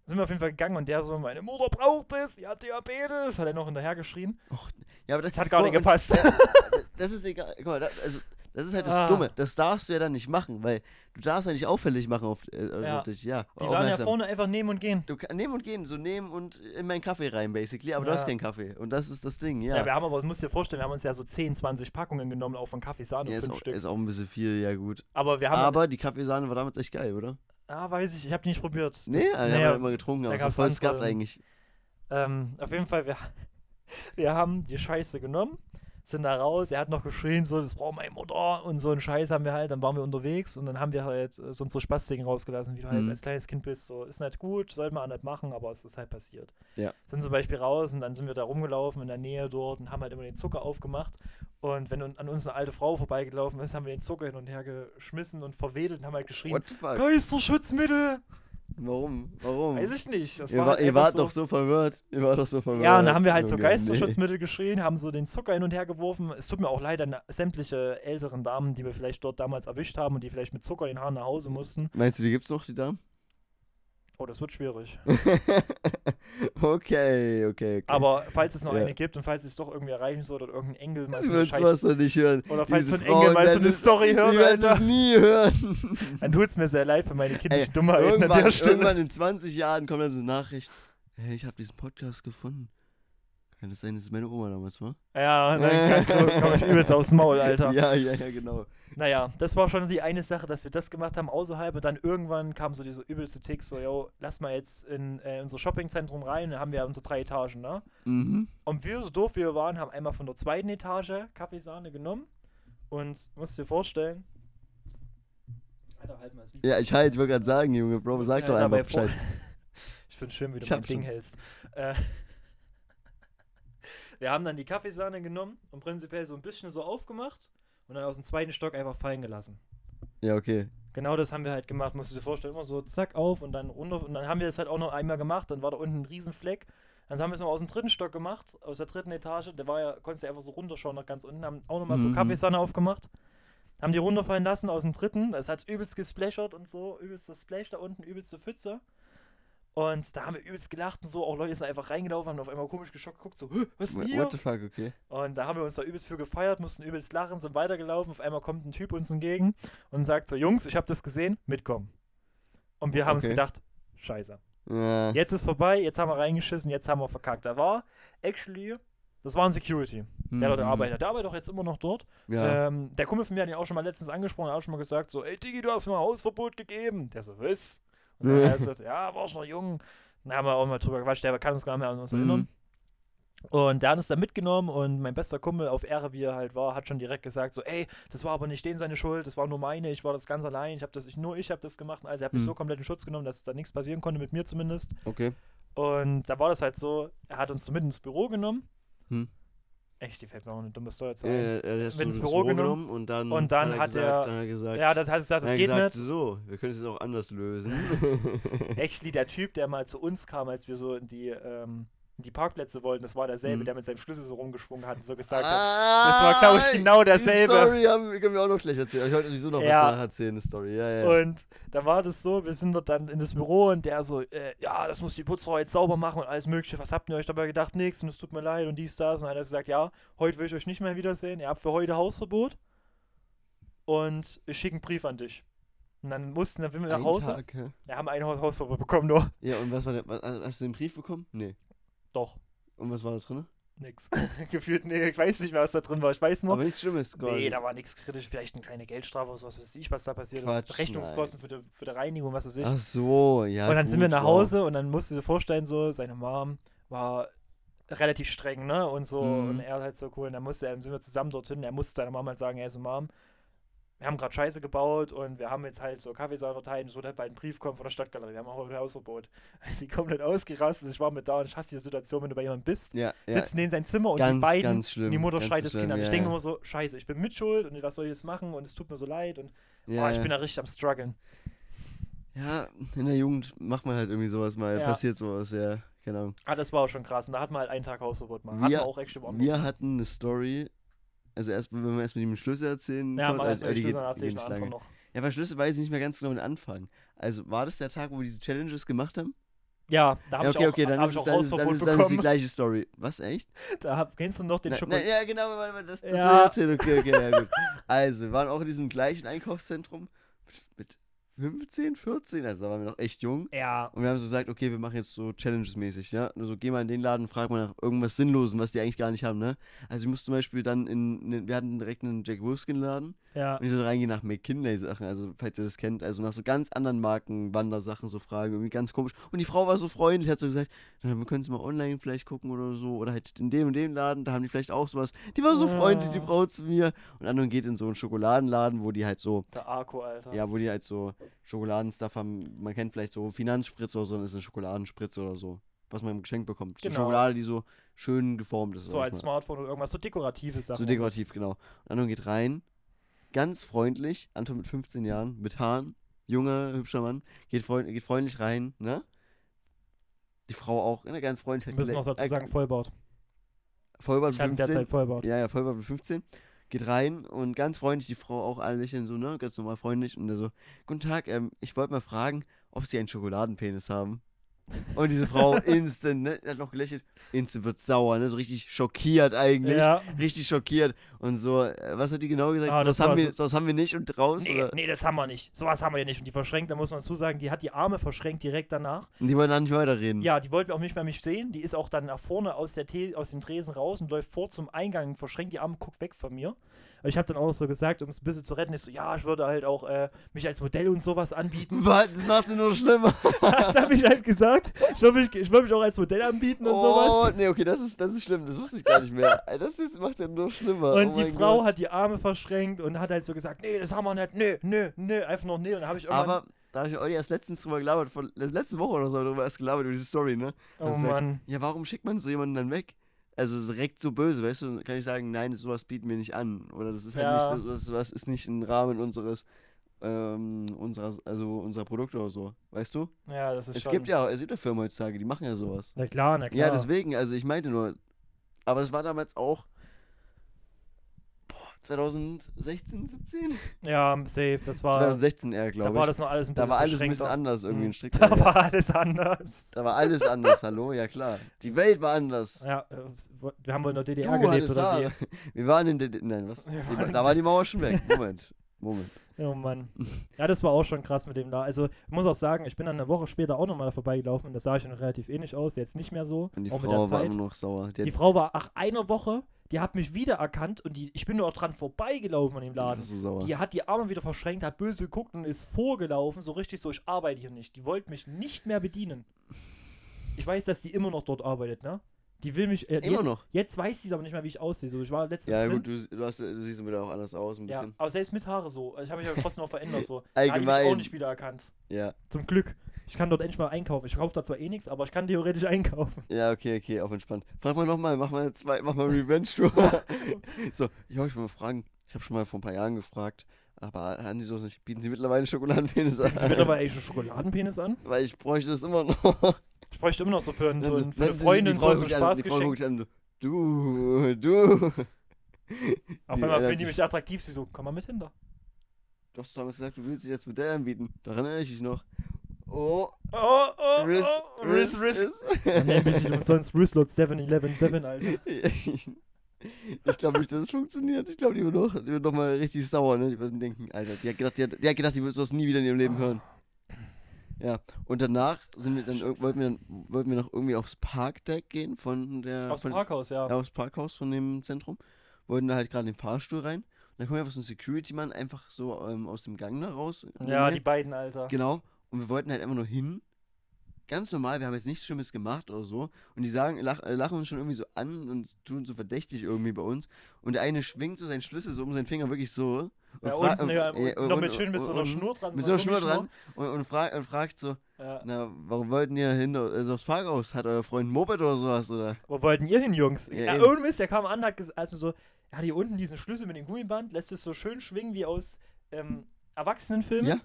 sind wir auf jeden Fall gegangen und der so, meine Mutter braucht es, sie hat Diabetes, hat er noch hinterher geschrien. Ja, aber das, Das hat gar nicht mal, und- gepasst. Das ist egal. Guck mal, also, das ist halt das Ah. Dumme. Das darfst du ja dann nicht machen, weil du darfst ja nicht auffällig machen auf, äh, Ja. auf dich. Ja, Die waren ja vorne einfach nehmen und gehen. Du nehmen und gehen, so nehmen und in meinen Kaffee rein, basically. Aber du Ja. hast keinen Kaffee. Und das ist das Ding, Ja. ja. wir haben aber, du musst dir vorstellen, wir haben uns ja so 10, 20 Packungen genommen, auch von Kaffeesahne, Ja, ist, fünf auch, Stück. ist auch ein bisschen viel, ja gut. aber wir haben, Aber die Kaffeesahne war damals echt geil, oder? ah, weiß ich, ich habe die nicht probiert. Das- Nee, also haben naja, wir immer getrunken, aber es voll scuffed eigentlich. Ähm, auf jeden Fall, wir, wir haben die Scheiße genommen, sind da raus, er hat noch geschrien, so, das braucht meine Mutter und so einen Scheiß haben wir halt, dann waren wir unterwegs und dann haben wir halt äh, so unsere Spastiken rausgelassen, wie du halt Mhm. als kleines Kind bist, so, ist nicht gut, sollte man auch nicht machen, aber es ist halt passiert. Ja. Sind zum Beispiel raus und dann sind wir da rumgelaufen in der Nähe dort und haben halt immer den Zucker aufgemacht und wenn an uns eine alte Frau vorbeigelaufen ist, haben wir den Zucker hin und her geschmissen und verwedelt und haben halt geschrien? Geisterschutzmittel! Warum? Warum? Weiß ich nicht. Das Ihr, war war, halt ihr wart so. doch so verwirrt. Ihr wart doch so verwirrt. Ja, und dann haben wir halt so Junge, nee. Geisterschutzmittel geschrien, haben so den Zucker hin und her geworfen. Es tut mir auch leid an sämtliche älteren Damen, die wir vielleicht dort damals erwischt haben und die vielleicht mit Zucker in den Haaren nach Hause mussten. Meinst du, die gibt's noch, die Damen? Oh, das wird schwierig. okay, okay, okay. Aber falls es noch Ja. eine gibt und falls es doch irgendwie erreichen soll oder irgendein Engel mal Du so willst was Scheiß doch nicht hören. oder falls Diese so ein Engel Frauen mal so eine es- Story hört, Die werden es nie hören. dann tut's mir sehr leid für meine kindlichen Ey, Dummheiten an irgendwann, der Stelle. irgendwann in 20 Jahren kommt dann so eine Nachricht. Hey, ich habe diesen Podcast gefunden. Kann das sein, dass es meine Oma damals war? Ja, dann komme ich übelst aufs Maul, Alter. Ja, ja, ja, genau. Naja, das war schon die eine Sache, dass wir das gemacht haben außerhalb und dann irgendwann kam so diese übelste Tick, so, yo, lass mal jetzt in äh, unser Shoppingzentrum rein, dann haben wir unsere drei Etagen, ne? Mhm. Und wir, so doof wie wir waren, haben einmal von der zweiten Etage Kaffeesahne genommen und musst dir vorstellen. Alter, halt mal das Mikro. Ja, ich halt, ich wollte gerade sagen, Junge, Bro, sag doch halt einfach Bescheid. Ich finde schön, wie du Ich mein Ding schon. hältst. Äh, wir haben dann die Kaffeesahne genommen und prinzipiell so ein bisschen so aufgemacht und dann aus dem zweiten Stock einfach fallen gelassen. Ja, okay. Genau das haben wir halt gemacht, musst du dir vorstellen, immer so zack auf und dann runter und dann haben wir das halt auch noch einmal gemacht, dann war da unten ein Riesenfleck. Dann haben wir es noch aus dem dritten Stock gemacht, aus der dritten Etage, der war ja, konntest du einfach so runterschauen nach ganz unten, haben auch nochmal so Mhm. Kaffeesahne aufgemacht, haben die runterfallen lassen aus dem dritten, das hat übelst gesplashert und so, übelst das Splash da unten, übelste Pfütze. Und da haben wir übelst gelacht und so, auch Leute sind einfach reingelaufen, haben auf einmal komisch geschockt geguckt, so, "Hä, was ist denn hier? what the fuck, okay. Und da haben wir uns da übelst für gefeiert, mussten übelst lachen, sind weitergelaufen. Auf einmal kommt ein Typ uns entgegen und sagt so: Jungs, ich habe das gesehen, mitkommen. Und wir haben uns Okay. gedacht: Scheiße. Ja. Jetzt ist vorbei, jetzt haben wir reingeschissen, jetzt haben wir verkackt. Da war, actually, das war ein Security, der dort Mhm. arbeitet. Der arbeitet auch jetzt immer noch dort. Ja. Ähm, der Kumpel von mir hat ihn auch schon mal letztens angesprochen, hat auch schon mal gesagt: So, ey Digi, du hast mir ein Hausverbot gegeben. Der so, was? Und dann er gesagt: Ja, war ich noch jung. Dann haben wir auch mal drüber quatscht, der kann uns gar nicht mehr an uns Mhm. erinnern. Und der hat uns da mitgenommen und mein bester Kumpel auf Ehre, wie er halt war, hat schon direkt gesagt so, ey, das war aber nicht den seine Schuld, das war nur meine, ich war das ganz allein, ich habe das, ich, nur ich habe das gemacht. Also er hat mich Mhm. so komplett in Schutz genommen, dass da nichts passieren konnte, mit mir zumindest. Okay. Und da war das halt so, er hat uns so mit ins Büro genommen. Hm. Echt, die fällt mir auch eine dumme Story zu ein. ja, er hat ins Büro genommen und dann, und dann hat gesagt, er- dann hat er gesagt, Ja, das heißt, gesagt, das hat er geht gesagt, nicht. so, wir können es jetzt auch anders lösen. Actually, der Typ, der mal zu uns kam, als wir so in die, ähm, die Parkplätze wollten, das war derselbe, Mhm. der mit seinem Schlüssel so rumgeschwungen hat und so gesagt hat, ah, das war, glaub ich, genau derselbe. Die Story haben, können wir auch noch gleich erzählen. Ich wollte sowieso noch Ja. was nacherzählen, eine Story. Ja, ja. Und da war das so, wir sind dann in das Büro und der so, äh, ja, das muss die Putzfrau jetzt sauber machen und alles mögliche. Was habt ihr euch dabei gedacht? Nichts und es tut mir leid und dies, das. Und dann hat er gesagt, ja, heute will ich euch nicht mehr wiedersehen. Ihr habt für heute Hausverbot und ich schicke einen Brief an dich. Und dann mussten dann sind wir nach Hause. Tag, hä? Wir haben ein Haus- Hausverbot bekommen, nur. Ja, und was war der, hast du den Brief bekommen? Nee. Doch, Und was war da drin? nix. Gefühlt, nee, ich weiß nicht mehr, was da drin war. Ich weiß nur, Aber nichts Schlimmes, Nee, quasi. da war nichts kritisch, vielleicht eine kleine Geldstrafe oder sowas, was weiß ich, was da passiert Quatsch, ist. Rechnungskosten für die, für die Reinigung, was weiß ich. Ach so, ja. und dann sind wir gut, nach wow. Hause und dann musst du dir vorstellen, so, seine Mom war relativ streng, ne? Und so, Mhm. und er halt so cool. Und dann musste er, sind wir zusammen dorthin, er musste seiner Mom halt sagen, ey, so Mom, wir haben gerade Scheiße gebaut und wir haben jetzt halt so Kaffeesahne verteilt und es wird halt bald ein Brief kommen von der Stadtgalerie. Wir haben auch heute Hausverbot. Sie komplett ausgerastet. Ich war mit da und ich hasse die Situation, wenn du bei jemandem bist, Ja, ja. sitzen die in sein Zimmer und die Ganz, beiden, ganz schlimm. die Mutter schreit das Kind an. ja, ich denke ja. immer so, scheiße, ich bin mitschuld und was soll ich jetzt machen und es tut mir so leid und Ja, oh, ich ja. bin da richtig am struggeln. ja, in der Jugend macht man halt irgendwie sowas mal, Ja. passiert sowas, ja, genau. Ah, das war auch schon krass. Und da hat man halt einen Tag Hausverbot mal. Hatten Wir- wir auch echt. Wir hatten eine Story, also erst, wenn wir erst mit dem Schlüssel erzählen ja, mal die die geht- Schlüssel, dann die erzähl ich geht einen nicht anderen lange. noch. Ja, bei Schlüssel weiß ich nicht mehr ganz genau den Anfang. Also war das der Tag, wo wir diese Challenges gemacht haben? Ja, da habe Ja, ich okay, auch, okay, dann ist, ich es, auch dann, ist, dann, ist, dann ist die gleiche Story. Was, echt? Da hab, kennst du noch den Schokolade? ja, genau, das, das Ja. ich erzählen. Okay, okay, ja, gut. Also, wir waren auch in diesem gleichen Einkaufszentrum mit 15, 14, also da waren wir noch echt jung. Ja, Und wir haben so gesagt, okay, wir machen jetzt so Challenges-mäßig, ja. Nur so, geh mal in den Laden, frag mal nach irgendwas Sinnlosem, was die eigentlich gar nicht haben, ne? Also ich musste zum Beispiel dann in, in wir hatten direkt einen Jack Wolfskin-Laden ja. und ich so reingehen nach McKinley-Sachen, also falls ihr das kennt, also nach so ganz anderen Marken, Wandersachen, so Fragen, irgendwie ganz komisch. Und die Frau war so freundlich, hat so gesagt, na, wir können es mal online vielleicht gucken oder so, oder halt in dem und dem Laden, da haben die vielleicht auch sowas. Die war so freundlich, die Ah. Frau zu mir. Und anderen geht in so einen Schokoladenladen, wo die halt so Der Arco, Alter. ja, wo die halt so Schokoladenstuff haben. Man kennt vielleicht so Finanzspritze oder so, dann ist eine Schokoladenspritze oder so. Was man im Geschenk bekommt. So Genau. Schokolade, die so schön geformt ist. so als mal. Smartphone oder irgendwas, so dekoratives Sachen. So dekorativ, genau. Und Anton geht rein, ganz freundlich, Anton mit 15 Jahren, mit Haaren, junger, hübscher Mann, geht, freund, geht freundlich rein, ne? Die Frau auch, ne, ganz freundlich. Wir müssen noch dazu äh, sagen, Vollbart. Vollbart Ich hatte 15. derzeit Vollbart. Ja, ja, Vollbart mit 15. Geht rein und ganz freundlich, die Frau auch alle lächeln so, ne? Ganz normal freundlich. Und der so, guten Tag, ähm, ich wollte mal fragen, ob Sie einen Schokoladenpenis haben. Und diese Frau instant, ne? Hat noch gelächelt. Instant wird sauer, ne? So richtig schockiert eigentlich. Ja. Richtig schockiert. Und so, äh, was hat die genau gesagt? Ah, das haben wir, so- haben wir nicht und raus? Nee, Oder? nee, das haben wir nicht. Sowas haben wir ja nicht. Und die verschränkt, da muss man dazu sagen, die hat die Arme verschränkt direkt danach. Und die wollen dann nicht weiterreden. Ja, die wollte auch nicht mehr mich sehen. Die ist auch dann nach vorne aus, der aus dem Tresen raus und läuft vor zum Eingang, verschränkt die Arme, guckt weg von mir. Und ich habe dann auch so gesagt, um es ein bisschen zu retten, ist so, ja, ich würde halt auch äh, mich als Modell und sowas anbieten. Das macht sie nur schlimmer. das habe ich halt gesagt. Ich würde mich, ich würd mich auch als Modell anbieten und Oh, sowas. nee, okay, das ist, das ist schlimm. Das wusste ich gar nicht mehr. Das ist, macht ja nur schlimmer. Und oh die Frau Gott. hat die Arme verschränkt und hat halt so gesagt, nee, das haben wir nicht, nö, nö, nö, einfach noch nee. Und habe ich irgendwann, Aber da habe ich Olli erst letztens drüber gelabert, von, letzte Woche oder so drüber erst gelabert über diese Story, ne? oh sagt, Mann. Ja, warum schickt man so jemanden dann weg? Also direkt so böse, weißt du? Kann ich sagen, nein, sowas bieten wir nicht an. Oder das ist halt Ja. nicht, das, das ist nicht im Rahmen unseres, ähm, unserer, also unserer Produkte oder so. Weißt du? Ja, das ist Es schon. gibt ja, es gibt ja Firmen heutzutage, die machen ja sowas. Na klar, na klar. Ja, deswegen, also ich meinte nur, aber es war damals auch 2016, 17? Ja, safe. Das war, 2016 eher, da glaube war ich. das noch alles ein Da bisschen war alles ein bisschen anders, irgendwie Mhm. ein Strick. Da war alles anders. Da war alles anders, hallo? Ja klar. Die Welt war anders. Ja, äh, wir haben wohl in der Du DDR gelebt, oder Haare. Wir waren in der. Nein, was? Waren- da war die Mauer schon weg. Moment. Moment. Oh Mann. Ja, das war auch schon krass mit dem da. Also, ich muss auch sagen, ich bin dann eine Woche später auch nochmal vorbeigelaufen und das sah schon relativ ähnlich aus. Jetzt nicht mehr so. Und die Frau war immer noch sauer. Die, Die Frau war ach einer Woche, die hat mich wiedererkannt und die, ich bin nur auch dran vorbeigelaufen an dem Laden. so sauer. Die hat die Arme wieder verschränkt, hat böse geguckt und ist vorgelaufen, so richtig so, ich arbeite hier nicht. Die wollte mich nicht mehr bedienen. Ich weiß, dass die immer noch dort arbeitet, ne? Die will mich. Äh, Immer jetzt, noch? Jetzt weiß sie aber nicht mehr, wie ich aussehe. So, ich war letztens Ja, drin. gut, du, du, hast, du siehst wieder auch anders aus, ein Ja, bisschen. aber selbst mit Haare so. Ich habe mich aber trotzdem noch verändert so. Hat die mich auch Allgemein. nicht wiedererkannt. Ja. Zum Glück. Ich kann dort endlich mal einkaufen. Ich kaufe da zwar eh nichts, aber ich kann theoretisch einkaufen. Ja, okay, okay, auf entspannt. Frag mal nochmal, mach mal zwei, mach mal Revenge-Tour. so, ich wollte mal fragen. Ich habe schon mal vor ein paar Jahren gefragt, aber haben Sie sowas nicht? Bieten Sie mittlerweile Schokoladenpenis Bieten Sie an? mittlerweile echt einen Schokoladenpenis an? Weil ich bräuchte das immer noch. Ich bräuchte immer noch so für, einen, so, einen, für eine Freundin die so, so ein Spaßgeschenk. guckt an, so, du, du. Auf einmal finden die sich- mich attraktiv. Sie so, komm mal mit hinter. Du hast damals gesagt, du willst dich jetzt Modell anbieten. Daran erinnere ich mich noch. Oh, Oh, oh, Riss, oh, Riss, Riss. Riss. Nenn mich nicht umsonst Risslot 711 Alter. Ich glaube nicht, dass es funktioniert. Ich glaube, die wird noch, die wird noch mal richtig sauer, ne? Die werden denken, Alter, die hat gedacht, die hat, die hat gedacht, die wird sowas nie wieder in ihrem Leben hören. Ja, und danach sind wir dann, wollten wir, dann, wollten wir noch irgendwie aufs Parkdeck gehen von der, Aufs von, Parkhaus, ja. ja, aufs Parkhaus von dem Zentrum. Wollten da halt gerade in den Fahrstuhl rein. Und dann kommt einfach so ein Security-Mann einfach so ähm, aus dem Gang da raus. Ja, die beiden, Alter. Genau. Und wir wollten halt einfach nur hin, ganz normal, wir haben jetzt nichts Schlimmes gemacht oder so. Und die sagen, lach, äh, lachen uns schon irgendwie so an und tun so verdächtig irgendwie bei uns. Und der eine schwingt so seinen Schlüssel so um seinen Finger wirklich so. Und Ja, fra- unten, ja, äh, noch und- mit schön mit so einer Schnur dran. Mit so einer Schnur dran und, und, fra und fragt so, Ja. na, warum wollten ihr hinter also aufs Parkhaus? Hat euer Freund ein Moped oder sowas? Oder? Wo wollten ihr hin, Jungs? Ja, Ja, ohne Mist, der kam an, hat gesagt, also so, er hat hier unten diesen Schlüssel mit dem Gummiband, lässt es so schön schwingen wie aus ähm, Erwachsenenfilmen. Ja.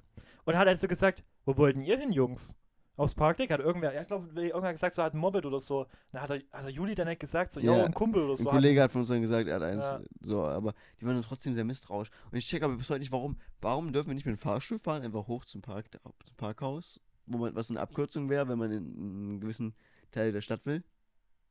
Und hat also gesagt, wo wollten ihr hin, Jungs? Aufs Parkdeck hat irgendwer, ja, ich glaube, irgendwer gesagt, so hat ein Moped oder so. Dann hat er, hat er Juli dann nicht gesagt, so, ja, ein Kumpel oder so. Ein Kollege hat von uns dann gesagt, er hat eins. Ja. So, aber die waren dann trotzdem sehr misstrauisch. Und ich check aber bis heute nicht, warum. Warum dürfen wir nicht mit dem Fahrstuhl fahren, einfach hoch zum, Park, zum Parkhaus, wo man, was eine Abkürzung wäre, wenn man in einen gewissen Teil der Stadt will?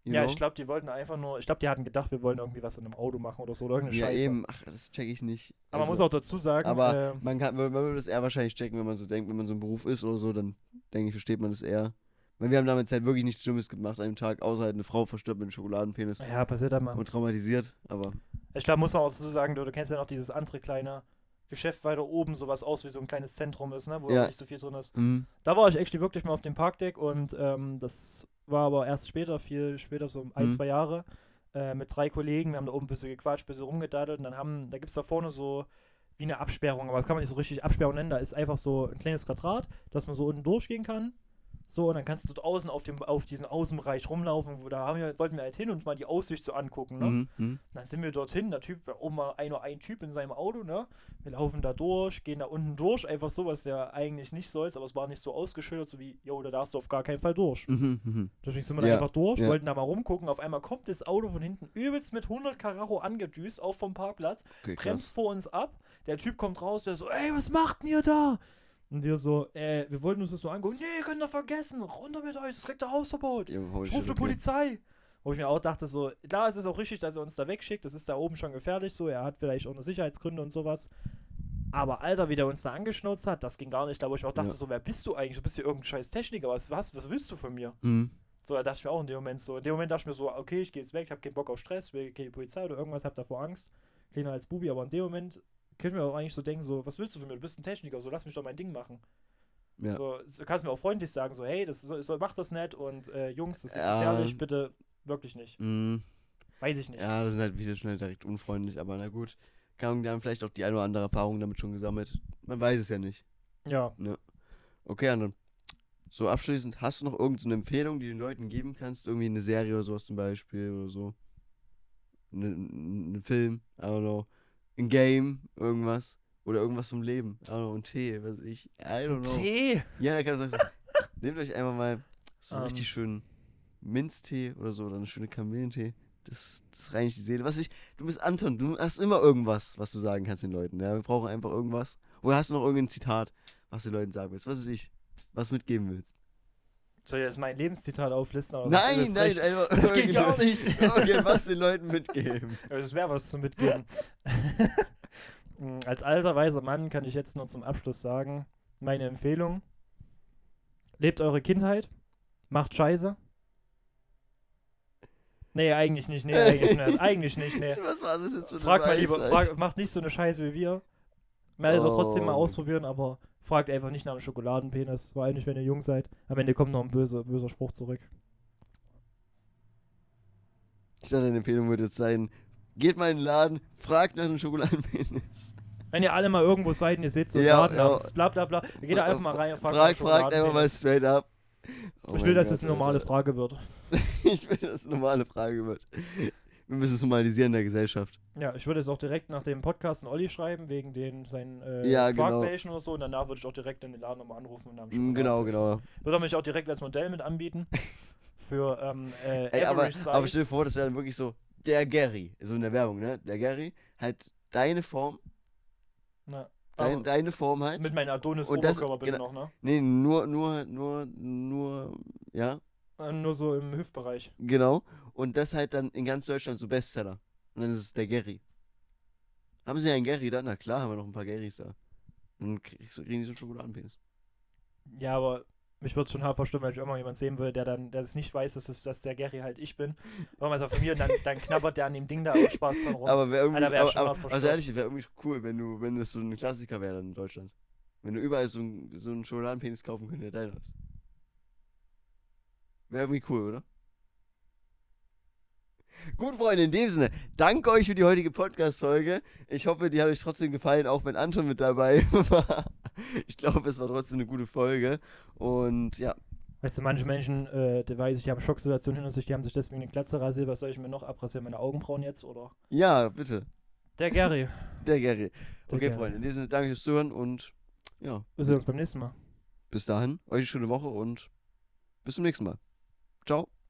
You ja, know? ich glaube, die wollten einfach nur, ich glaube, die hatten gedacht, wir wollen irgendwie was in einem Auto machen oder so, oder irgendeine Ja, Scheiße. eben. Ach, das check ich nicht. Aber man muss Also, auch dazu sagen, Aber äh, man, kann, man würde das eher wahrscheinlich checken, wenn man so denkt, wenn man so ein Beruf ist oder so, dann denke ich, versteht man das eher. Weil wir haben damals halt wirklich nichts Schlimmes gemacht an dem Tag, außer halt eine Frau verstirbt mit einem Schokoladenpenis ja, passiert einmal. und traumatisiert. Aber Ich glaube, muss man auch dazu sagen, du, du kennst ja noch dieses andere kleine Geschäft weiter oben, sowas aus wie so ein kleines Zentrum ist, ne? wo Ja. nicht so viel drin ist. mh, Da war ich actually wirklich mal auf dem Parkdeck und ähm, das war aber erst später, viel später, so ein, Mhm. zwei Jahre, äh, mit drei Kollegen. Wir haben da oben ein bisschen gequatscht, ein bisschen rumgedaddelt und dann haben, da gibt es da vorne so wie eine Absperrung, aber das kann man nicht so richtig Absperrung nennen. Da ist einfach so ein kleines Quadrat, dass man so unten durchgehen kann. So, und dann kannst du dort außen auf, dem, auf diesen Außenbereich rumlaufen, wo da haben wir, wollten wir halt hin und mal die Aussicht so angucken. Ne? mh, mh. Dann sind wir dorthin, der Typ, da oben war ein, nur ein Typ in seinem Auto, ne? Wir laufen da durch, gehen da unten durch, einfach so, was ja eigentlich nicht sollst, aber es war nicht so ausgeschildert, so wie, jo, da darfst du auf gar keinen Fall durch. Mhm, mhm. Deswegen sind wir da Ja, einfach durch, ja. wollten da mal rumgucken, auf einmal kommt das Auto von hinten übelst mit 100 Karacho angedüst, auch vom Parkplatz, Okay, bremst vor uns ab, der Typ kommt raus, der so, ey, was macht denn ihr da? Und wir so, äh, wir wollten uns das so angucken, nee, könnt ihr vergessen, runter mit euch, das kriegt ihr Hausverbot. Ich rufe die. Polizei. Wo ich mir auch dachte, so, klar, es ist auch richtig, dass er uns da wegschickt. Das ist da oben schon gefährlich, so. Er hat vielleicht auch eine Sicherheitsgründe und sowas. Aber Alter, wie der uns da angeschnauzt hat, das ging gar nicht. Da wo ich mir auch dachte, Ja. so, wer bist du eigentlich? Du bist hier irgendein scheiß Techniker. Was, was, was willst du von mir? Mhm. So, da dachte ich mir auch in dem Moment so. In dem Moment dachte ich mir so, okay, ich gehe jetzt weg, ich habe keinen Bock auf Stress, will die Polizei oder irgendwas, hab davor Angst. Kleiner als Bubi, aber in dem Moment könnte mir auch eigentlich so denken, so, was willst du von mir? Du bist ein Techniker, so lass mich doch mein Ding machen. Ja. So, du kannst mir auch freundlich sagen, so, hey, das so, so, mach das nicht und äh, Jungs, das ist Ja. gefährlich, bitte wirklich nicht. Mhm. Weiß ich nicht. Ja, das sind halt wieder schnell direkt unfreundlich, aber na gut. Die haben vielleicht auch die eine oder andere Erfahrung damit schon gesammelt. Man weiß es ja nicht. Ja. Okay, Anton. So abschließend, hast du noch irgendeine Empfehlung, die du den Leuten geben kannst? Irgendwie eine Serie oder sowas zum Beispiel oder so? Ein Film, I don't know. Ein Game, irgendwas. Oder irgendwas vom Leben. Know, ein Tee, was weiß ich. I don't know. Tee. Ja, da kann ich sagen, nehmt euch einfach mal so einen Ähm. richtig schönen Minztee oder so oder eine schöne Kamillentee. Das, das reinigt die Seele. Was ich, du bist Anton, du hast immer irgendwas, was du sagen kannst den Leuten. Ja, wir brauchen einfach irgendwas. Oder hast du noch irgendein Zitat, was du den Leuten sagen willst? Was ist ich, was mitgeben willst? Soll ich jetzt mein Lebenszitat auflisten? oder was? nein, Das nein, einfach Das geht gar irgendein- nicht. Irgendwas den Leuten mitgeben. Das wäre was zu mitgeben. Als alter weiser Mann kann ich jetzt nur zum Abschluss sagen, meine Empfehlung, lebt eure Kindheit, macht Scheiße. Nee, eigentlich nicht, nee, eigentlich nicht, eigentlich nicht, nee. Was war das jetzt für eine Frag mal lieber, frag, macht nicht so eine Scheiße wie wir. Meldet das trotzdem mal Oh. ausprobieren, aber fragt einfach nicht nach einem Schokoladenpenis, vor allem nicht, wenn ihr jung seid. Am Ende kommt noch ein böser, böser Spruch zurück. Ich dachte, deine Empfehlung würde jetzt sein, geht mal in den Laden, fragt nach einem Schokoladenpenis. Wenn ihr alle mal irgendwo seid und ihr seht so einen Ja, Laden ja. namens bla bla bla, geht da einfach mal rein und fragt nach fragt einfach mal straight up. Oh Ich will, dass Gott, es eine normale. Frage wird. Ich will, dass es eine normale Frage wird. Wir müssen es normalisieren in der Gesellschaft. Ja, ich würde jetzt auch direkt nach dem Podcast einen Olli schreiben, wegen den seinen äh, Ja, genau. Oder so. Und danach würde ich auch direkt in den Laden nochmal anrufen und dann Mm, Genau, genau. Würde mich auch direkt als Modell mit anbieten. Für ähm, äh, Ey, aber, aber stell dir vor, das wäre dann wirklich so, der Gary, so in der Werbung, ne? Der Gary hat deine Form, Na, dein, aber deine Form halt. mit meinem Adonis Und das- Oberkörper bitte genau. noch, ne? Nee, nur, nur, nur, nur, ja, Nur so im Hüftbereich. genau. Und das halt dann in ganz Deutschland so Bestseller. Und dann ist es der Gary. Haben sie einen Gary da? Na klar, haben wir noch ein paar Garys da. Und kriegen die so einen Schokoladenpenis. Ja, aber mich würde schon hart verstimmen, wenn ich immer jemand sehen würde, der dann, der es nicht weiß, dass, es, dass der Gary halt ich bin. Irgendwas auf mir und dann, dann knabbert der an dem Ding da aus Spaß dran rum. Aber wäre irgendwie, Alter, wär aber, aber, also ehrlich, wäre irgendwie cool, wenn du, wenn das so ein Klassiker wäre dann in Deutschland. Wenn du überall so, ein, so einen Schokoladenpenis kaufen könntest, der deiner ist. Wäre irgendwie cool, oder? Gut, Freunde, in dem Sinne, danke euch für die heutige Podcast-Folge. Ich hoffe, die hat euch trotzdem gefallen, auch wenn Anton mit dabei war. Ich glaube, es war trotzdem eine gute Folge. Und ja, Weißt du, manche Menschen, äh, der weiß ich, die haben Schocksituationen hinter sich, die haben sich deswegen eine Glatze rasiert. Was soll ich mir noch abrasieren? Meine Augenbrauen jetzt, oder? ja, bitte. Der Gary. Der Gary. Der Okay, Gary. Freunde, in diesem Sinne, danke fürs Zuhören und ja, Wir sehen uns beim nächsten Mal. bis dahin, euch eine schöne Woche und bis zum nächsten Mal. Ciao.